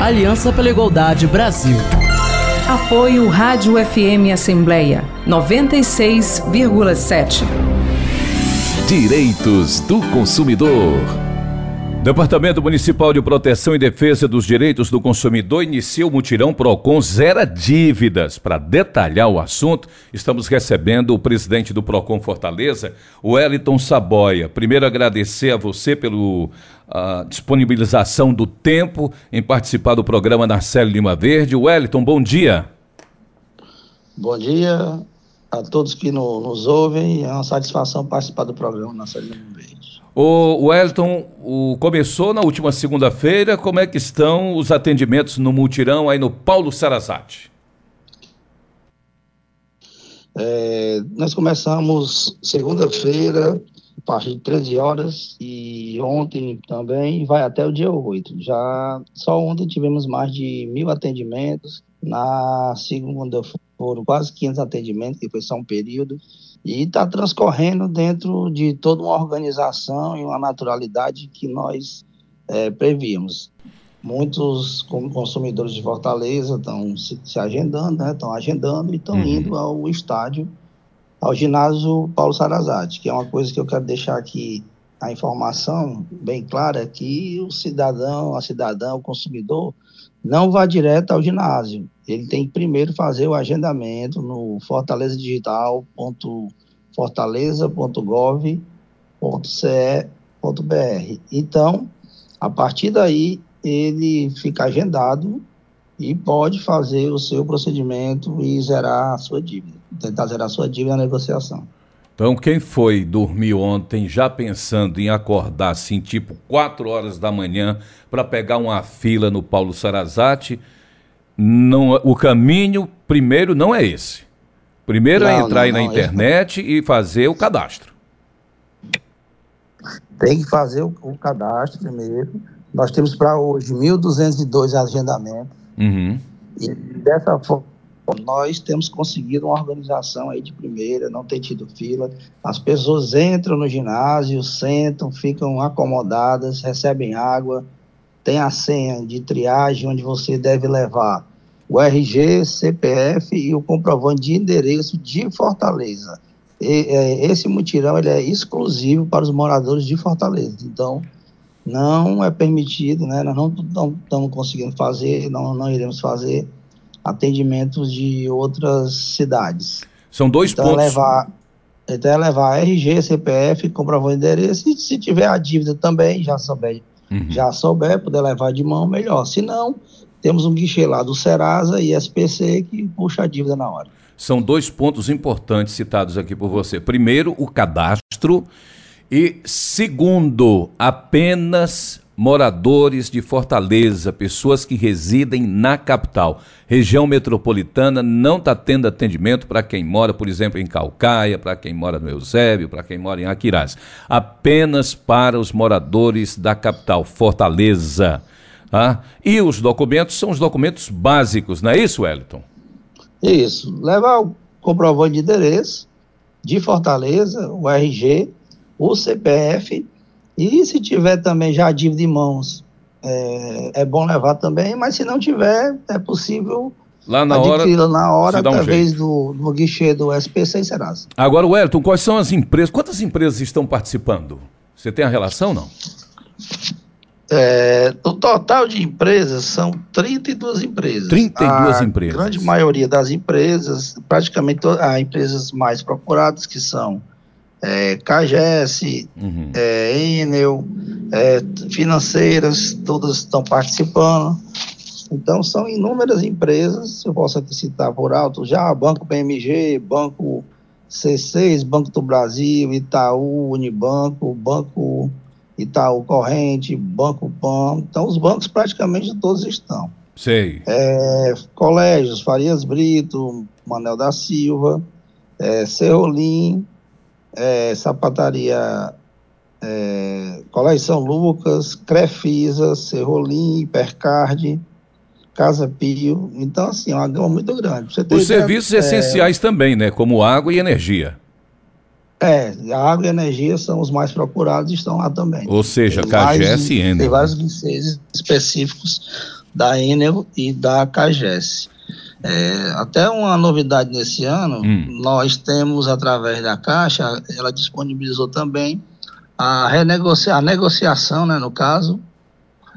Aliança pela Igualdade Brasil. Apoio Rádio FM Assembleia 96,7. Direitos do consumidor. Departamento Municipal de Proteção e Defesa dos Direitos do Consumidor inicia o mutirão Procon Zera Dívidas. Para detalhar o assunto, estamos recebendo o presidente do Procon Fortaleza, Wellington Saboia. Primeiro agradecer a você pela disponibilização do tempo em participar do programa Narcélio Lima Verde. Wellington, bom dia. Bom dia a todos que no, nos ouvem. É uma satisfação participar do programa Narcélio Lima Verde. O Wellington, o, começou na última segunda-feira. Como é que estão os atendimentos no multirão aí no Paulo Sarazate? É, nós começamos segunda-feira, a partir de 13 horas, e ontem também vai até o dia 8. Já só ontem tivemos mais de mil atendimentos. Na segunda foram quase 500 atendimentos, que foi só um período e está transcorrendo dentro de toda uma organização e uma naturalidade que nós é, prevíamos. Muitos consumidores de Fortaleza estão se, se agendando, né? Estão agendando e estão uhum. indo ao estádio, ao ginásio Paulo Sarazate, que é uma coisa que eu quero deixar aqui a informação bem clara que o cidadão, a cidadã, o consumidor não vá direto ao ginásio. Ele tem que primeiro fazer o agendamento no fortalezadigital.fortaleza.gov.ce.br. Então, a partir daí, ele fica agendado e pode fazer o seu procedimento e zerar a sua dívida, tentar zerar a sua dívida na negociação. Então, quem foi dormir ontem já pensando em acordar assim, tipo 4 horas da manhã, para pegar uma fila no Paulo Sarazate, não, o caminho primeiro não é esse. Primeiro é não, é entrar não, aí na internet e fazer o cadastro. Tem que fazer o, o cadastro primeiro. Nós temos para hoje 1.202 agendamentos. Uhum. E dessa forma nós temos conseguido uma organização aí de primeira, não tem tido fila. As pessoas entram no ginásio, sentam, ficam acomodadas, recebem água, tem a senha de triagem onde você deve levar o RG, CPF e o comprovante de endereço de Fortaleza. E, é, esse mutirão ele é exclusivo para os moradores de Fortaleza. Então, não é permitido, né? Nós não estamos conseguindo fazer, não, não iremos fazer atendimentos de outras cidades. São dois então, pontos. Levar, então é levar RG, CPF, comprovante de endereço, e se tiver a dívida também, já souber, uhum. já souber, puder levar de mão, melhor. Se não, temos um guichê lá do Serasa e SPC que puxa a dívida na hora. São dois pontos importantes citados aqui por você. Primeiro, o cadastro. E segundo, apenas moradores de Fortaleza, pessoas que residem na capital. Região metropolitana não está tendo atendimento para quem mora, por exemplo, em Calcaia, para quem mora no Eusébio, para quem mora em Aquiraz. Apenas para os moradores da capital, Fortaleza. Tá? E os documentos são os documentos básicos, não é isso, Wellington? Isso. Levar o comprovante de endereço de Fortaleza, o RG, o CPF e se tiver também já a dívida em mãos, é, é bom levar também, mas se não tiver, é possível Lá na hora, na hora um através do, do guichê do SPC e Serasa. Agora, Wellington, quais são as empresas? Quantas empresas estão participando? Você tem a relação não? É, o total de empresas são 32 empresas. 32 a empresas. A grande maioria das empresas, praticamente as empresas mais procuradas, que são é, CAGES, uhum. é, Enel, é, financeiras, todas estão participando. Então, são inúmeras empresas, eu posso aqui citar por alto já, Banco BMG, Banco C6, Banco do Brasil, Itaú, Unibanco, Banco Itaú Corrente, Banco PAN. Então, os bancos praticamente todos estão. Sei. É, colégios, Farias Brito, Manel da Silva, é, Cerrolim, é, sapataria é, Colégio São Lucas, Crefisa, Serrolim, Hipercard, Casa Pio. Então, assim, é uma gama muito grande. Os ideia, serviços é, essenciais também, né? Como água e energia. É, a água e energia são os mais procurados e estão lá também. Ou seja, CAGES e Enel. Tem vários guichês específicos da Enel e da CAGES. É, até uma novidade nesse ano, hum. nós temos, através da Caixa, ela disponibilizou também a, renegocia a negociação, né, no caso,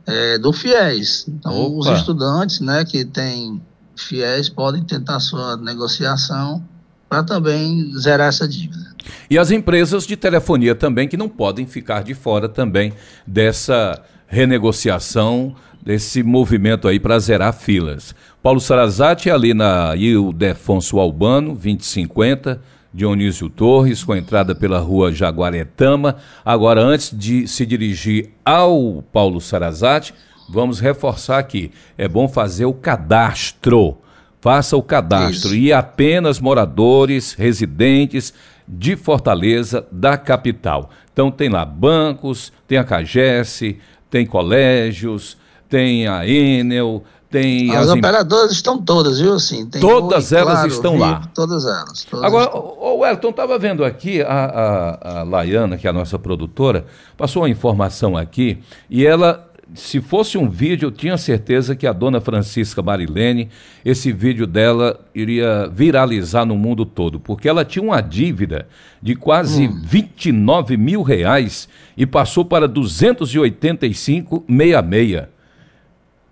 é, do FIES. Então, Opa. os estudantes né, que têm FIES podem tentar sua negociação para também zerar essa dívida. E as empresas de telefonia também, que não podem ficar de fora também dessa renegociação, desse movimento aí para zerar filas. Paulo Sarazati ali na Ildefonso Albano, 2050, Dionísio Torres, com entrada pela rua Jaguaretama. Agora, antes de se dirigir ao Paulo Sarazati, vamos reforçar aqui: é bom fazer o cadastro. Faça o cadastro. Isso. E apenas moradores, residentes de Fortaleza, da capital. Então, tem lá bancos, tem a CAGES, tem colégios, tem a Enel, tem as, as operadoras estão todas, viu? Assim, todas elas claro, estão lá. Todas elas. Todas Agora, estão... o Elton, estava vendo aqui, a, a, a Laiana, que é a nossa produtora, passou uma informação aqui e ela se fosse um vídeo, eu tinha certeza que a dona Francisca Marilene, esse vídeo dela iria viralizar no mundo todo, porque ela tinha uma dívida de quase hum. 29 mil reais e passou para 285,66.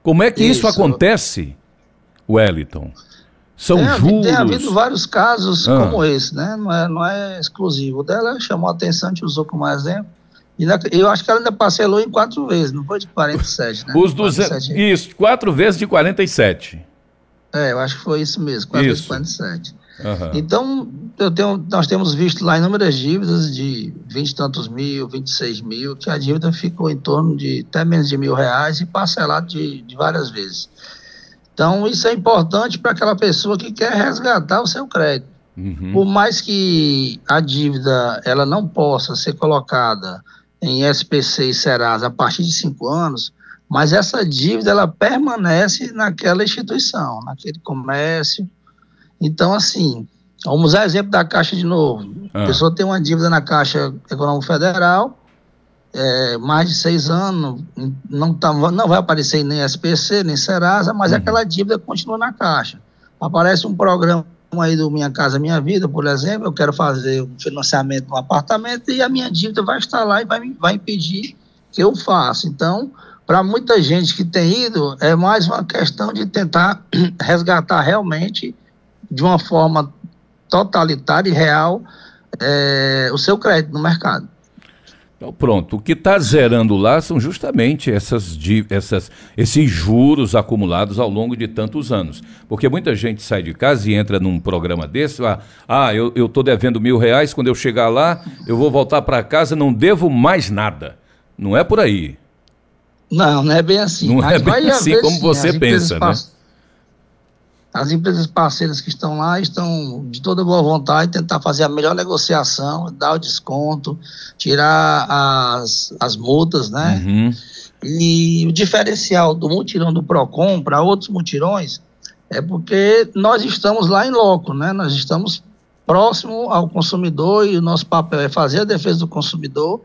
Como é que isso, isso acontece, Wellington? São é, juros. Tem havido vários casos ah. como esse, né? Não é, não é exclusivo. O dela chamou a atenção, a gente usou como exemplo. Eu acho que ela ainda parcelou em quatro vezes, não foi de 47, né? Os 200, isso, quatro vezes de 47. É, eu acho que foi isso mesmo, quatro isso. vezes de 47. Uhum. Então, eu tenho, nós temos visto lá inúmeras dívidas de 20 e tantos mil, 26 mil, que a dívida ficou em torno de até menos de mil reais e parcelado de, de várias vezes. Então, isso é importante para aquela pessoa que quer resgatar o seu crédito. Uhum. Por mais que a dívida ela não possa ser colocada em SPC e Serasa a partir de cinco anos, mas essa dívida ela permanece naquela instituição, naquele comércio, então, assim, vamos usar exemplo da Caixa de novo. Ah. A pessoa tem uma dívida na Caixa Econômica Federal, é, mais de seis anos, não, tá, não vai aparecer nem SPC, nem Serasa, mas uhum. aquela dívida continua na Caixa. Aparece um programa aí do Minha Casa Minha Vida, por exemplo, eu quero fazer um financiamento de um apartamento e a minha dívida vai estar lá e vai, vai impedir que eu faça. Então, para muita gente que tem ido, é mais uma questão de tentar (clears throat) resgatar realmente de uma forma totalitária e real é, o seu crédito no mercado. Então, pronto, o que está zerando lá são justamente essas, essas, esses juros acumulados ao longo de tantos anos. Porque muita gente sai de casa e entra num programa desse, ah, ah eu estou devendo mil reais, quando eu chegar lá, eu vou voltar para casa, não devo mais nada. Não é por aí. Não, não é bem assim. Não é bem assim como sim, você pensa, né? As empresas parceiras que estão lá estão de toda boa vontade tentar fazer a melhor negociação, dar o desconto, tirar as, as multas, né? Uhum. E o diferencial do mutirão do PROCON para outros mutirões é porque nós estamos lá em loco, né? Nós estamos próximo ao consumidor e o nosso papel é fazer a defesa do consumidor.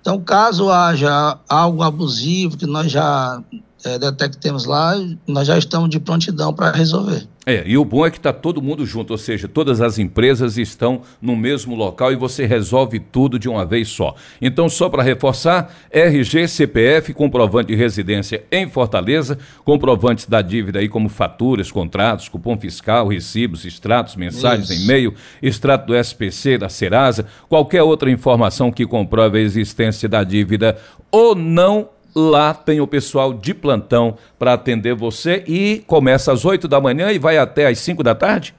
Então, caso haja algo abusivo que nós já é, detectemos lá, nós já estamos de prontidão para resolver. É, e o bom é que está todo mundo junto, ou seja, todas as empresas estão no mesmo local e você resolve tudo de uma vez só. Então, só para reforçar, RG, CPF, comprovante de residência em Fortaleza, comprovantes da dívida aí como faturas, contratos, cupom fiscal, recibos, extratos, mensagens, e-mail, extrato do SPC, da Serasa, qualquer outra informação que comprove a existência da dívida ou não Lá tem o pessoal de plantão para atender você e começa às 8 da manhã e vai até às 5 da tarde?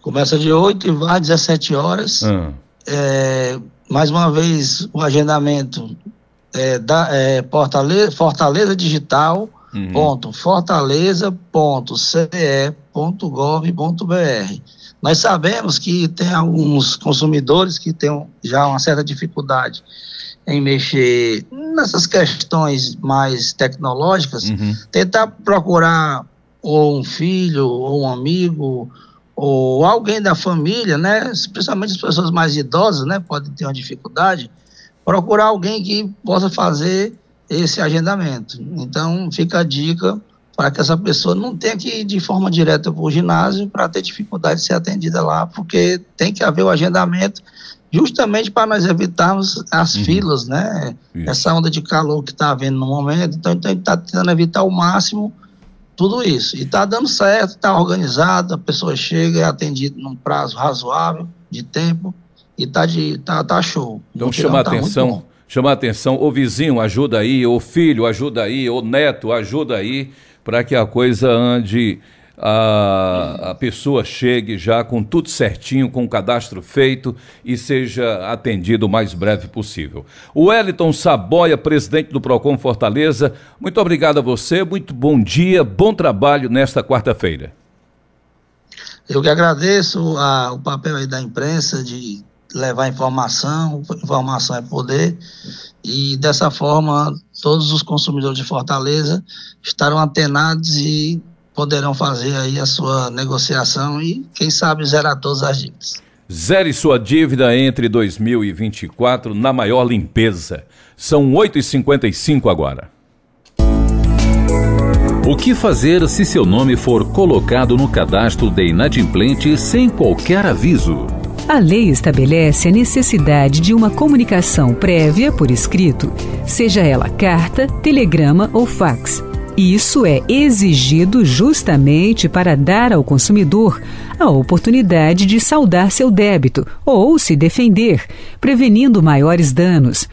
Começa de 8 e vai às 17 horas. Hum. É, mais uma vez, o agendamento é, da, é, Fortaleza, Fortaleza Digital. Uhum. Ponto, fortaleza.ce.gov.br. Nós sabemos que tem alguns consumidores que têm já uma certa dificuldade em mexer nessas questões mais tecnológicas, uhum. tentar procurar ou um filho, ou um amigo, ou alguém da família, né? Principalmente as pessoas mais idosas, né? Podem ter uma dificuldade, procurar alguém que possa fazer esse agendamento. Então, fica a dica para que essa pessoa não tenha que ir de forma direta para o ginásio para ter dificuldade de ser atendida lá, porque tem que haver o agendamento justamente para nós evitarmos as uhum. filas, né? Isso. Essa onda de calor que está havendo no momento, então, então a gente está tentando evitar ao máximo tudo isso. E está dando certo, está organizado, a pessoa chega, é atendida num prazo razoável de tempo e está tá, tá show. Então chama a tá atenção, chama a atenção, o vizinho ajuda aí, o filho ajuda aí, o neto ajuda aí, para que a coisa ande a, a pessoa chegue já com tudo certinho, com o cadastro feito e seja atendido o mais breve possível. O Wellington Saboia, presidente do Procon Fortaleza, muito obrigado a você, muito bom dia, bom trabalho nesta quarta-feira. Eu que agradeço a, o papel aí da imprensa de levar informação, informação é poder, e dessa forma todos os consumidores de Fortaleza estarão antenados e poderão fazer aí a sua negociação e, quem sabe, zerar todas as dívidas. Zere sua dívida entre 2024 na maior limpeza. São 8h55 agora. O que fazer se seu nome for colocado no cadastro de inadimplente sem qualquer aviso? A lei estabelece a necessidade de uma comunicação prévia por escrito, seja ela carta, telegrama ou fax isso é exigido justamente para dar ao consumidor a oportunidade de saldar seu débito ou se defender, prevenindo maiores danos.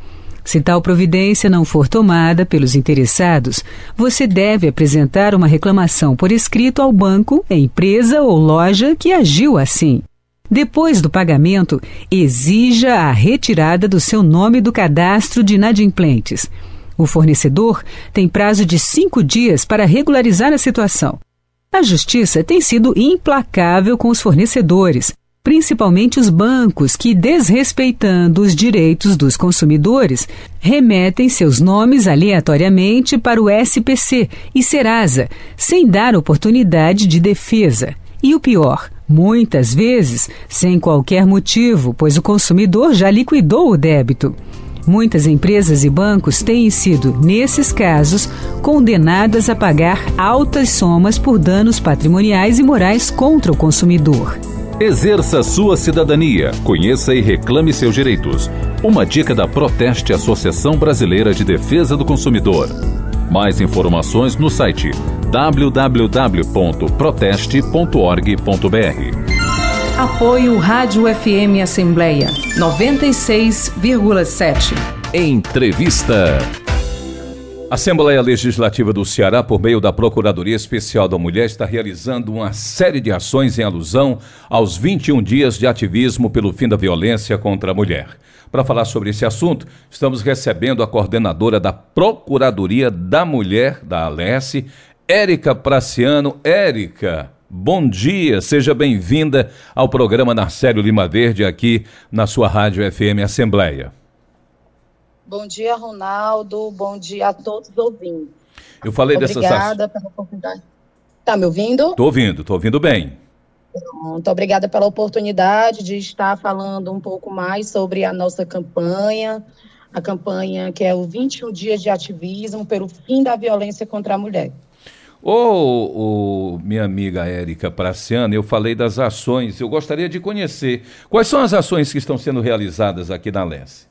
Se tal providência não for tomada pelos interessados, você deve apresentar uma reclamação por escrito ao banco, empresa ou loja que agiu assim. Depois do pagamento, exija a retirada do seu nome do cadastro de inadimplentes. O fornecedor tem prazo de cinco dias para regularizar a situação. A justiça tem sido implacável com os fornecedores, principalmente os bancos que, desrespeitando os direitos dos consumidores, remetem seus nomes aleatoriamente para o SPC e Serasa, sem dar oportunidade de defesa. E o pior, muitas vezes sem qualquer motivo, pois o consumidor já liquidou o débito. Muitas empresas e bancos têm sido, nesses casos, condenadas a pagar altas somas por danos patrimoniais e morais contra o consumidor. Exerça sua cidadania, conheça e reclame seus direitos. Uma dica da Proteste Associação Brasileira de Defesa do Consumidor. Mais informações no site www.proteste.org.br. Apoio Rádio FM Assembleia 96,7. Entrevista. A Assembleia Legislativa do Ceará, por meio da Procuradoria Especial da Mulher, está realizando uma série de ações em alusão aos 21 dias de ativismo pelo fim da violência contra a mulher. Para falar sobre esse assunto, estamos recebendo a coordenadora da Procuradoria da Mulher, da Alesse, Érica Praciano. Érica, Bom dia, seja bem-vinda ao programa Narcélio Lima Verde aqui na sua Rádio FM Assembleia. Bom dia, Ronaldo. Bom dia a todos os ouvintes. Eu falei Obrigada dessas. Obrigada pela oportunidade. Está me ouvindo? Estou ouvindo, estou ouvindo bem. Muito obrigada pela oportunidade de estar falando um pouco mais sobre a nossa campanha, a campanha que é o 21 Dias de Ativismo pelo Fim da Violência contra a Mulher. Ô, minha amiga Érica Praciana, eu falei das ações, eu gostaria de conhecer. Quais são as ações que estão sendo realizadas aqui na Lesse?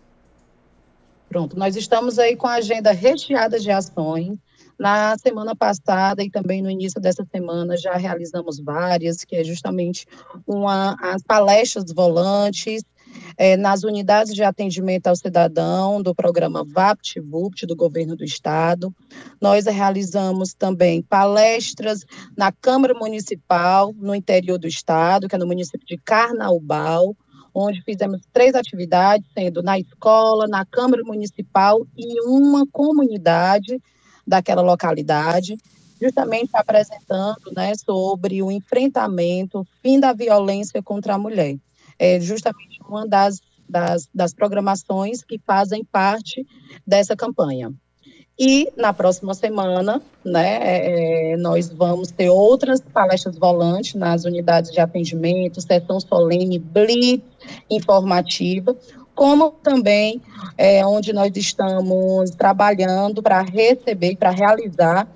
Pronto, nós estamos aí com a agenda recheada de ações. Na semana passada e também no início dessa semana já realizamos várias, que é justamente uma, as palestras volantes, é, nas unidades de atendimento ao cidadão do programa VAPT-VUPT do governo do estado. Nós realizamos também palestras na Câmara Municipal no interior do estado, que é no município de Carnaubal, onde fizemos três atividades, sendo na escola, na Câmara Municipal e uma comunidade daquela localidade, justamente apresentando né, sobre o enfrentamento, fim da violência contra a mulher é justamente uma das das, das programações que fazem parte dessa campanha. E na próxima semana, né, é, nós vamos ter outras palestras volantes nas unidades de atendimento, sessão solene, blitz informativa, como também é, onde nós estamos trabalhando para receber, para realizar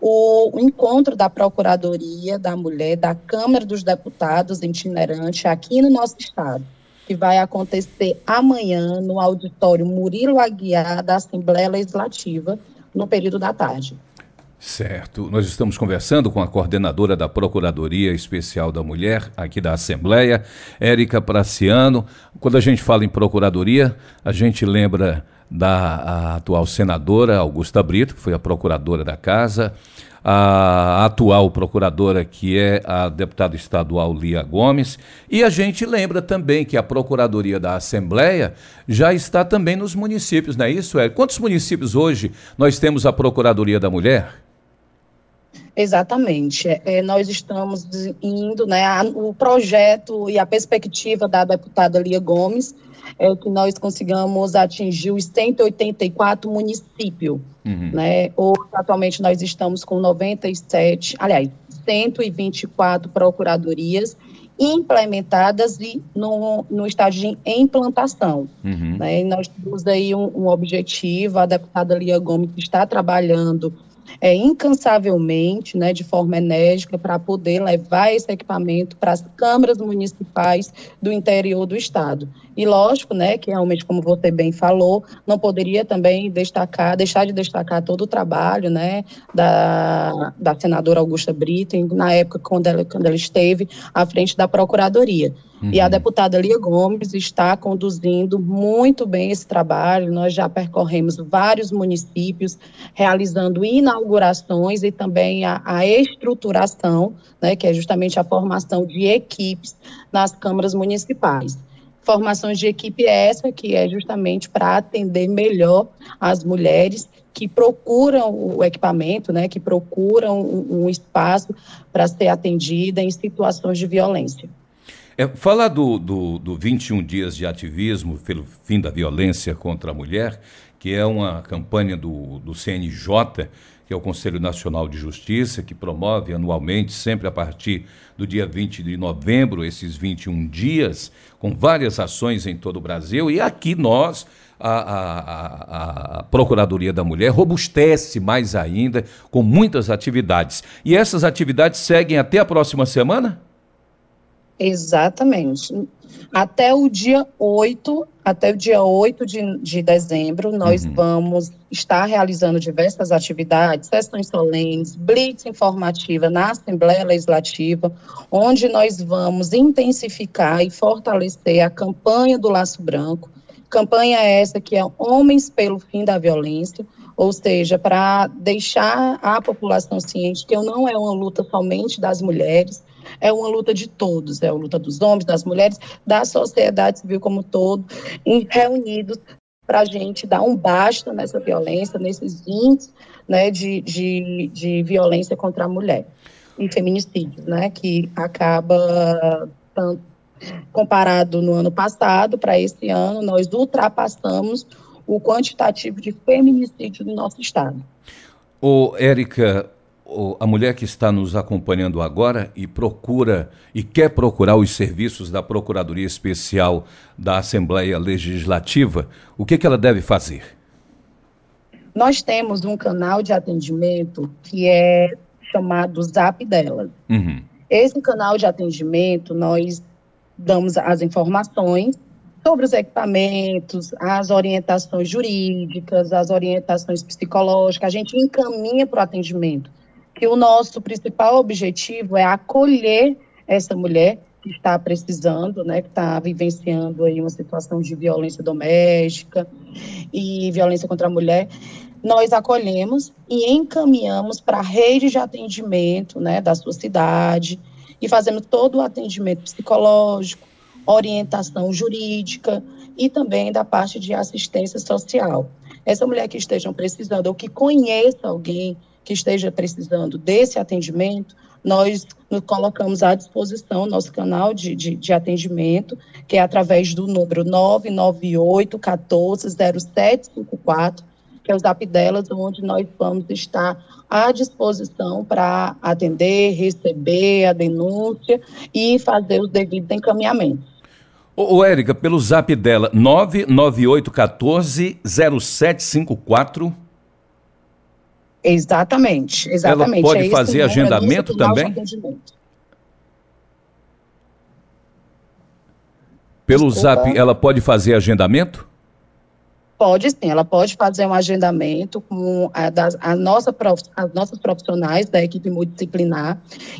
o, encontro da Procuradoria da Mulher, da Câmara dos Deputados itinerante aqui no nosso estado, que vai acontecer amanhã no auditório Murilo Aguiar da Assembleia Legislativa, no período da tarde. Certo. Nós estamos conversando com a coordenadora da Procuradoria Especial da Mulher, aqui da Assembleia, Érica Praciano. Quando a gente fala em Procuradoria, a gente lembra da atual senadora Augusta Brito, que foi a procuradora da Casa, a atual procuradora, que é a deputada estadual Lia Gomes. E a gente lembra também que a Procuradoria da Assembleia já está também nos municípios, não é isso, é? Quantos municípios hoje nós temos a Procuradoria da Mulher? Exatamente. É, nós estamos indo, né, a, o projeto e a perspectiva da deputada Lia Gomes é que nós consigamos atingir os 184 municípios. Uhum. Né? Hoje, atualmente, nós estamos com 97, aliás, 124 procuradorias implementadas e no, no estágio de implantação. Uhum. Né? E nós temos aí um, um objetivo, a deputada Lia Gomes está trabalhando é, incansavelmente, né, de forma enérgica, para poder levar esse equipamento para as câmaras municipais do interior do estado. E lógico, né, que realmente, como você bem falou, não poderia também destacar, deixar de destacar todo o trabalho, né, da, da senadora Augusta Brito, na época quando ela, quando ela esteve à frente da Procuradoria. Uhum. E a uhum. deputada Lia Gomes está conduzindo muito bem esse trabalho. Nós já percorremos vários municípios, realizando inaugurações e também a, a estruturação, né, que é justamente a formação de equipes nas câmaras municipais. Formações de equipe essa que é justamente para atender melhor as mulheres que procuram o equipamento, né, que procuram um, um espaço para ser atendida em situações de violência. É, falar do, do, do 21 dias de ativismo pelo fim da violência contra a mulher, que é uma campanha do, do CNJ, que é o Conselho Nacional de Justiça, que promove anualmente, sempre a partir do dia 20 de novembro, esses 21 dias, com várias ações em todo o Brasil. E aqui nós, a, a, a, a, Procuradoria da Mulher robustece mais ainda, com muitas atividades. E essas atividades seguem até a próxima semana? Exatamente. Até o dia 8, até o dia 8 de, de dezembro, nós uhum. vamos estar realizando diversas atividades, sessões solenes, blitz informativa na Assembleia Legislativa, onde nós vamos intensificar e fortalecer a campanha do Laço Branco. Campanha essa que é Homens pelo Fim da Violência, ou seja, para deixar a população ciente que não é uma luta somente das mulheres, é uma luta de todos, é uma luta dos homens, das mulheres, da sociedade civil como um todo, reunidos para a gente dar um basta nessa violência, nesses índices né, de, de, de violência contra a mulher e feminicídios, né, que acaba comparado no ano passado para esse ano, nós ultrapassamos o quantitativo de feminicídio do nosso estado. Ô, Érica, a mulher que está nos acompanhando agora e procura e quer procurar os serviços da Procuradoria Especial da Assembleia Legislativa, o que, que ela deve fazer? Nós temos um canal de atendimento que é chamado Zap dela. Uhum. Esse canal de atendimento, nós damos as informações sobre os equipamentos, as orientações jurídicas, as orientações psicológicas, a gente encaminha para o atendimento que o nosso principal objetivo é acolher essa mulher que está precisando, né, que está vivenciando aí uma situação de violência doméstica e violência contra a mulher, nós acolhemos e encaminhamos para a rede de atendimento, né, da sua cidade e fazemos todo o atendimento psicológico, orientação jurídica e também da parte de assistência social. Essa mulher que esteja precisando ou que conheça alguém que esteja precisando desse atendimento, nós nos colocamos à disposição, nosso canal de, de, de atendimento, que é através do número 998 14 0754, que é o zap delas, onde nós vamos estar à disposição para atender, receber a denúncia e fazer os devidos encaminhamentos. Ô, Érica, pelo zap dela, 998 14 0754. Exatamente, exatamente. Ela pode é fazer agendamento também? Pelo Desculpa. zap, ela pode fazer agendamento? Pode sim, ela pode fazer um agendamento com a, das, a nossa, as nossas profissionais da equipe multidisciplinar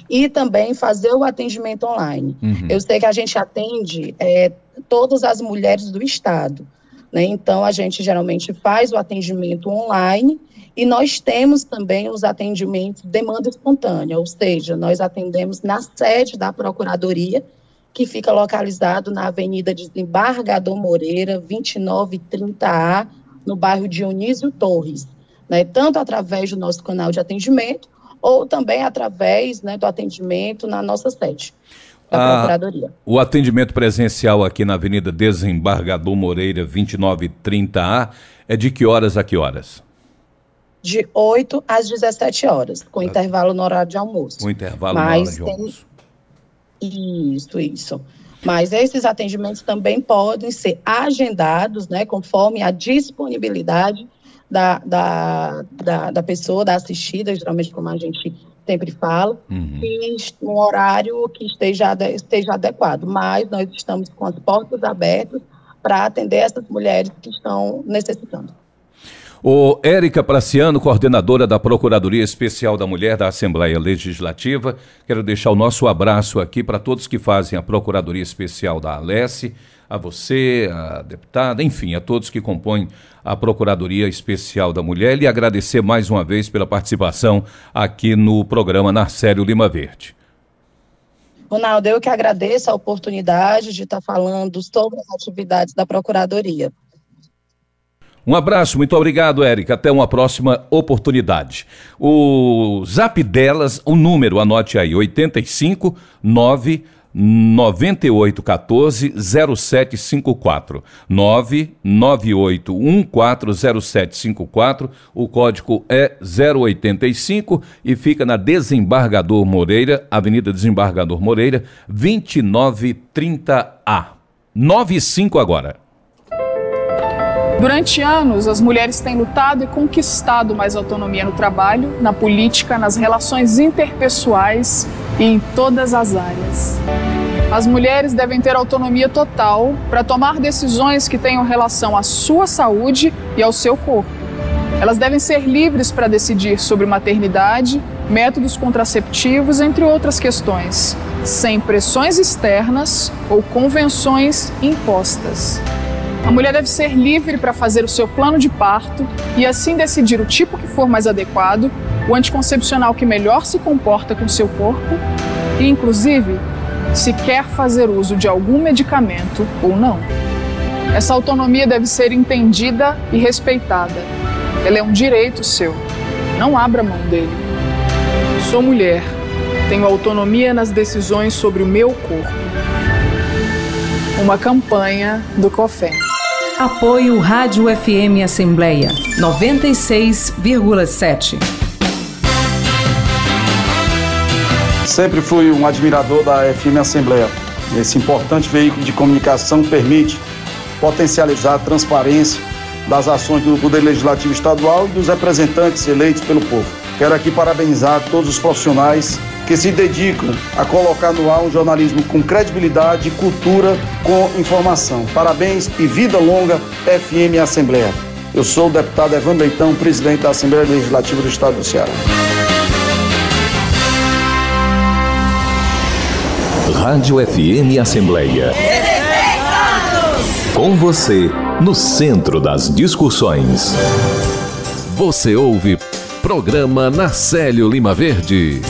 e também fazer o atendimento online. Uhum. Eu sei que a gente atende é, todas as mulheres do Estado, né? então a gente geralmente faz o atendimento online e nós temos também os atendimentos demanda espontânea, ou seja, nós atendemos na sede da Procuradoria, que fica localizado na Avenida Desembargador Moreira, 2930A, no bairro Dionísio Torres, né, tanto através do nosso canal de atendimento, ou também através né, do atendimento na nossa sede. Da ah, Procuradoria. O atendimento presencial aqui na Avenida Desembargador Moreira, 2930A, é de que horas a que horas? de 8 às 17 horas, com ah. intervalo no horário de almoço. Com intervalo Mas no horário de almoço. Isso, isso. Mas esses atendimentos também podem ser agendados, né, conforme a disponibilidade da, da, da, da pessoa, da assistida, geralmente como a gente sempre fala, uhum. e um horário que esteja, esteja adequado. Mas nós estamos com as portas abertas para atender essas mulheres que estão necessitando. O Érica Praciano, coordenadora da Procuradoria Especial da Mulher da Assembleia Legislativa, quero deixar o nosso abraço aqui para todos que fazem a Procuradoria Especial da Alesse, a você, a deputada, enfim, a todos que compõem a Procuradoria Especial da Mulher e agradecer mais uma vez pela participação aqui no programa Narcélio Lima Verde. Ronaldo, eu que agradeço a oportunidade de estar falando sobre as atividades da Procuradoria. Um abraço, muito obrigado, Érica. Até uma próxima oportunidade. O zap delas, o número, anote aí: 85 9 9814 0754 998140754 o código é 085 e fica na Desembargador Moreira, Avenida Desembargador Moreira, 2930A. 95 agora. Durante anos, as mulheres têm lutado e conquistado mais autonomia no trabalho, na política, nas relações interpessoais e em todas as áreas. As mulheres devem ter autonomia total para tomar decisões que tenham relação à sua saúde e ao seu corpo. Elas devem ser livres para decidir sobre maternidade, métodos contraceptivos, entre outras questões, sem pressões externas ou convenções impostas. A mulher deve ser livre para fazer o seu plano de parto e assim decidir o tipo que for mais adequado, o anticoncepcional que melhor se comporta com seu corpo e, inclusive, se quer fazer uso de algum medicamento ou não. Essa autonomia deve ser entendida e respeitada. Ela é um direito seu. Não abra mão dele. Sou mulher. Tenho autonomia nas decisões sobre o meu corpo. Uma campanha do COFEM. Apoio Rádio FM Assembleia 96,7. Sempre fui um admirador da FM Assembleia. Esse importante veículo de comunicação permite potencializar a transparência das ações do Poder Legislativo Estadual e dos representantes eleitos pelo povo. Quero aqui parabenizar todos os profissionais que se dedicam a colocar no ar um jornalismo com credibilidade cultura com informação. Parabéns e vida longa FM Assembleia. Eu sou o deputado Evandro Leitão, presidente da Assembleia Legislativa do Estado do Ceará. Rádio FM Assembleia. Com você, no centro das discussões. Você ouve Programa Narcélio Lima Verde.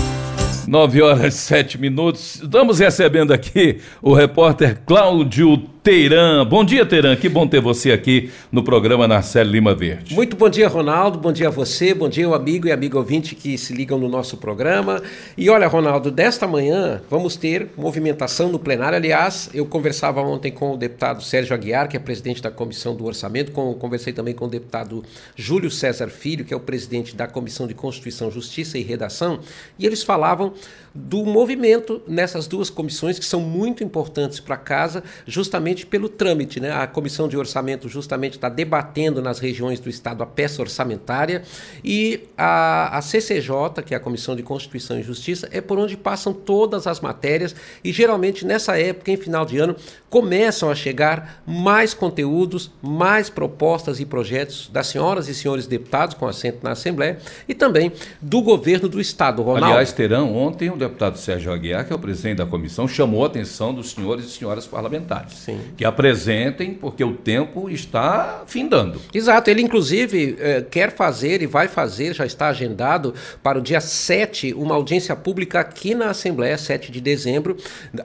9 horas e 7 minutos. Estamos recebendo aqui o repórter Cláudio Teirã. Bom dia, Teirã. Que bom ter você aqui no programa Narcélio Lima Verde. Muito bom dia, Ronaldo. Bom dia a você. Bom dia, o amigo e amigo ouvinte que se ligam no nosso programa. E olha, Ronaldo, desta manhã vamos ter movimentação no plenário. Aliás, eu conversava ontem com o deputado Sérgio Aguiar, que é presidente da Comissão do Orçamento. Com, conversei também com o deputado Júlio César Filho, que é o presidente da Comissão de Constituição, Justiça e Redação. E eles falavam do movimento nessas duas comissões que são muito importantes para casa, justamente pelo trâmite. Né? A comissão de orçamento justamente está debatendo nas regiões do estado a peça orçamentária e a, a CCJ, que é a Comissão de Constituição e Justiça, é por onde passam todas as matérias e geralmente nessa época, em final de ano, começam a chegar mais conteúdos, mais propostas e projetos das senhoras e senhores deputados com assento na Assembleia e também do governo do estado. Ronaldo. Aliás, terão ontem o deputado Sérgio Aguiar, que é o presidente da comissão, chamou a atenção dos senhores e senhoras parlamentares. Sim. Que apresentem, porque o tempo está findando. Exato. Ele, inclusive, eh, quer fazer e vai fazer, já está agendado para o dia 7, uma audiência pública aqui na Assembleia, 7 de dezembro.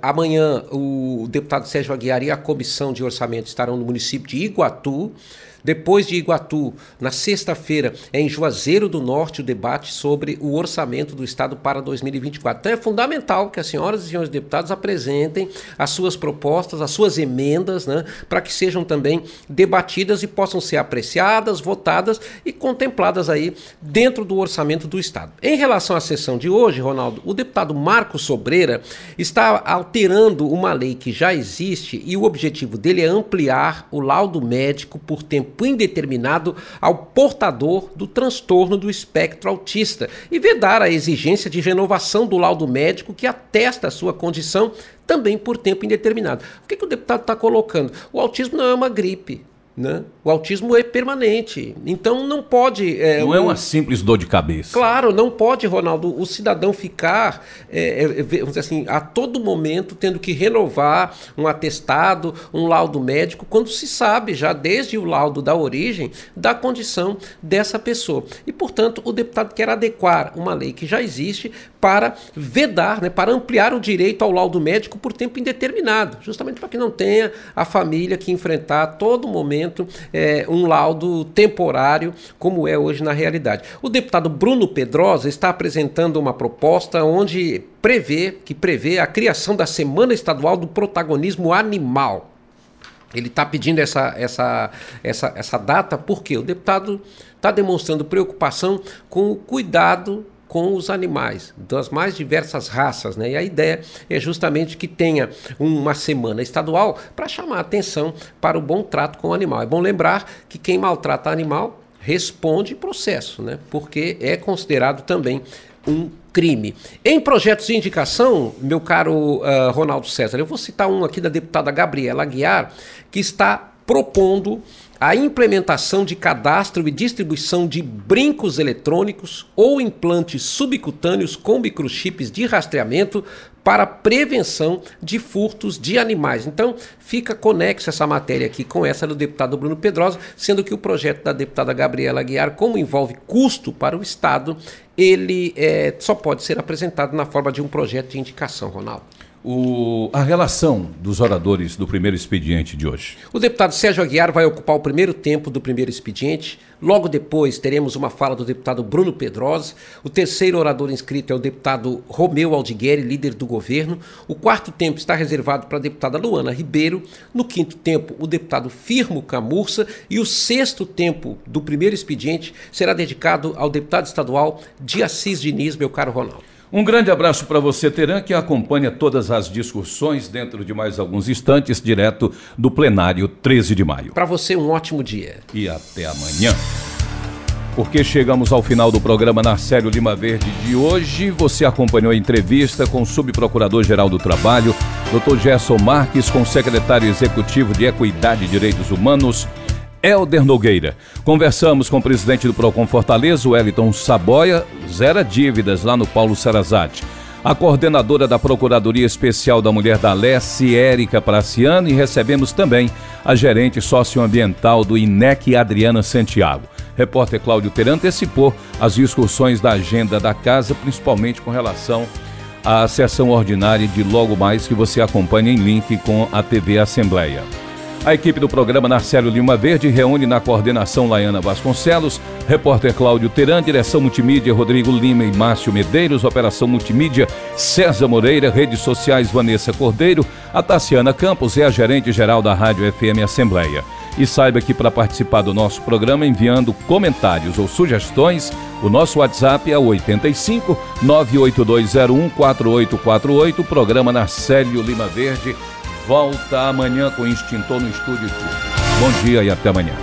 Amanhã, o deputado Sérgio Aguiar e a comissão de orçamento estarão no município de Iguatu. Depois de Iguatu, na sexta-feira, é em Juazeiro do Norte o debate sobre o orçamento do Estado para 2024. Então é fundamental que as senhoras e senhores deputados apresentem as suas propostas, as suas emendas, né, para que sejam também debatidas e possam ser apreciadas, votadas e contempladas aí dentro do orçamento do Estado. Em relação à sessão de hoje, Ronaldo, o deputado Marcos Sobreira está alterando uma lei que já existe e o objetivo dele é ampliar o laudo médico por tempo indeterminado ao portador do transtorno do espectro autista e vedar a exigência de renovação do laudo médico que atesta a sua condição também por tempo indeterminado. O que, que o deputado está colocando? O autismo não é uma gripe. Né? O autismo é permanente. Então não pode. É, não é uma simples dor de cabeça. Claro, não pode, Ronaldo, o cidadão ficar, é, é, vamos dizer assim, a todo momento tendo que renovar um atestado, um laudo médico, quando se sabe já desde o laudo da origem da condição dessa pessoa. E, portanto, o deputado quer adequar uma lei que já existe para vedar, né, para ampliar o direito ao laudo médico por tempo indeterminado, justamente para que não tenha a família que enfrentar a todo momento é, um laudo temporário, como é hoje na realidade. O deputado Bruno Pedrosa está apresentando uma proposta onde prevê, que prevê a criação da Semana Estadual do Protagonismo Animal. Ele está pedindo essa, essa, essa, essa data porque o deputado está demonstrando preocupação com o cuidado com os animais, das mais diversas raças. Né? E a ideia é justamente que tenha uma semana estadual para chamar atenção para o bom trato com o animal. É bom lembrar que quem maltrata animal responde processo, né? porque é considerado também um crime. Em projetos de indicação, meu caro uh, Ronaldo César, eu vou citar um aqui da deputada Gabriela Aguiar, que está propondo a implementação de cadastro e distribuição de brincos eletrônicos ou implantes subcutâneos com microchips de rastreamento para prevenção de furtos de animais. Então, fica conexa essa matéria aqui com essa do deputado Bruno Pedrosa, sendo que o projeto da deputada Gabriela Aguiar, como envolve custo para o Estado, ele é, só pode ser apresentado na forma de um projeto de indicação, Ronaldo. O, a relação dos oradores do primeiro expediente de hoje. O deputado Sérgio Aguiar vai ocupar o primeiro tempo do primeiro expediente. Logo depois teremos uma fala do deputado Bruno Pedrosa. O terceiro orador inscrito é o deputado Romeu Aldigueri, líder do governo. O quarto tempo está reservado para a deputada Luana Ribeiro. No quinto tempo, o deputado Firmo Camurça. E o sexto tempo do primeiro expediente será dedicado ao deputado estadual de Assis Diniz, meu caro Ronaldo. Um grande abraço para você, Teran, que acompanha todas as discussões dentro de mais alguns instantes, direto do plenário 13 de maio. Para você, um ótimo dia. E até amanhã. Porque chegamos ao final do programa Narcélio Lima Verde de hoje. Você acompanhou a entrevista com o subprocurador-geral do Trabalho, Dr. Gerson Marques, com o secretário executivo de Equidade e Direitos Humanos, Helder Nogueira. Conversamos com o presidente do Procon Fortaleza, Wellington Saboia, zera dívidas lá no Paulo Sarazate. A coordenadora da Procuradoria Especial da Mulher da Leste, Érica Praciano, e recebemos também a gerente socioambiental do INEC, Adriana Santiago. Repórter Cláudio Teran antecipou as discussões da agenda da casa, principalmente com relação à sessão ordinária de logo mais que você acompanha em link com a TV Assembleia. A equipe do programa Narcélio Lima Verde reúne na coordenação Laiana Vasconcelos, repórter Cláudio Teran, direção multimídia Rodrigo Lima e Márcio Medeiros, operação multimídia César Moreira, redes sociais Vanessa Cordeiro, a Tassiana Campos é a gerente geral da Rádio FM Assembleia. E saiba que para participar do nosso programa enviando comentários ou sugestões, o nosso WhatsApp é 85 98201 4848, programa Narcélio Lima Verde volta amanhã com o Extintor no Estúdio. Bom dia e até amanhã.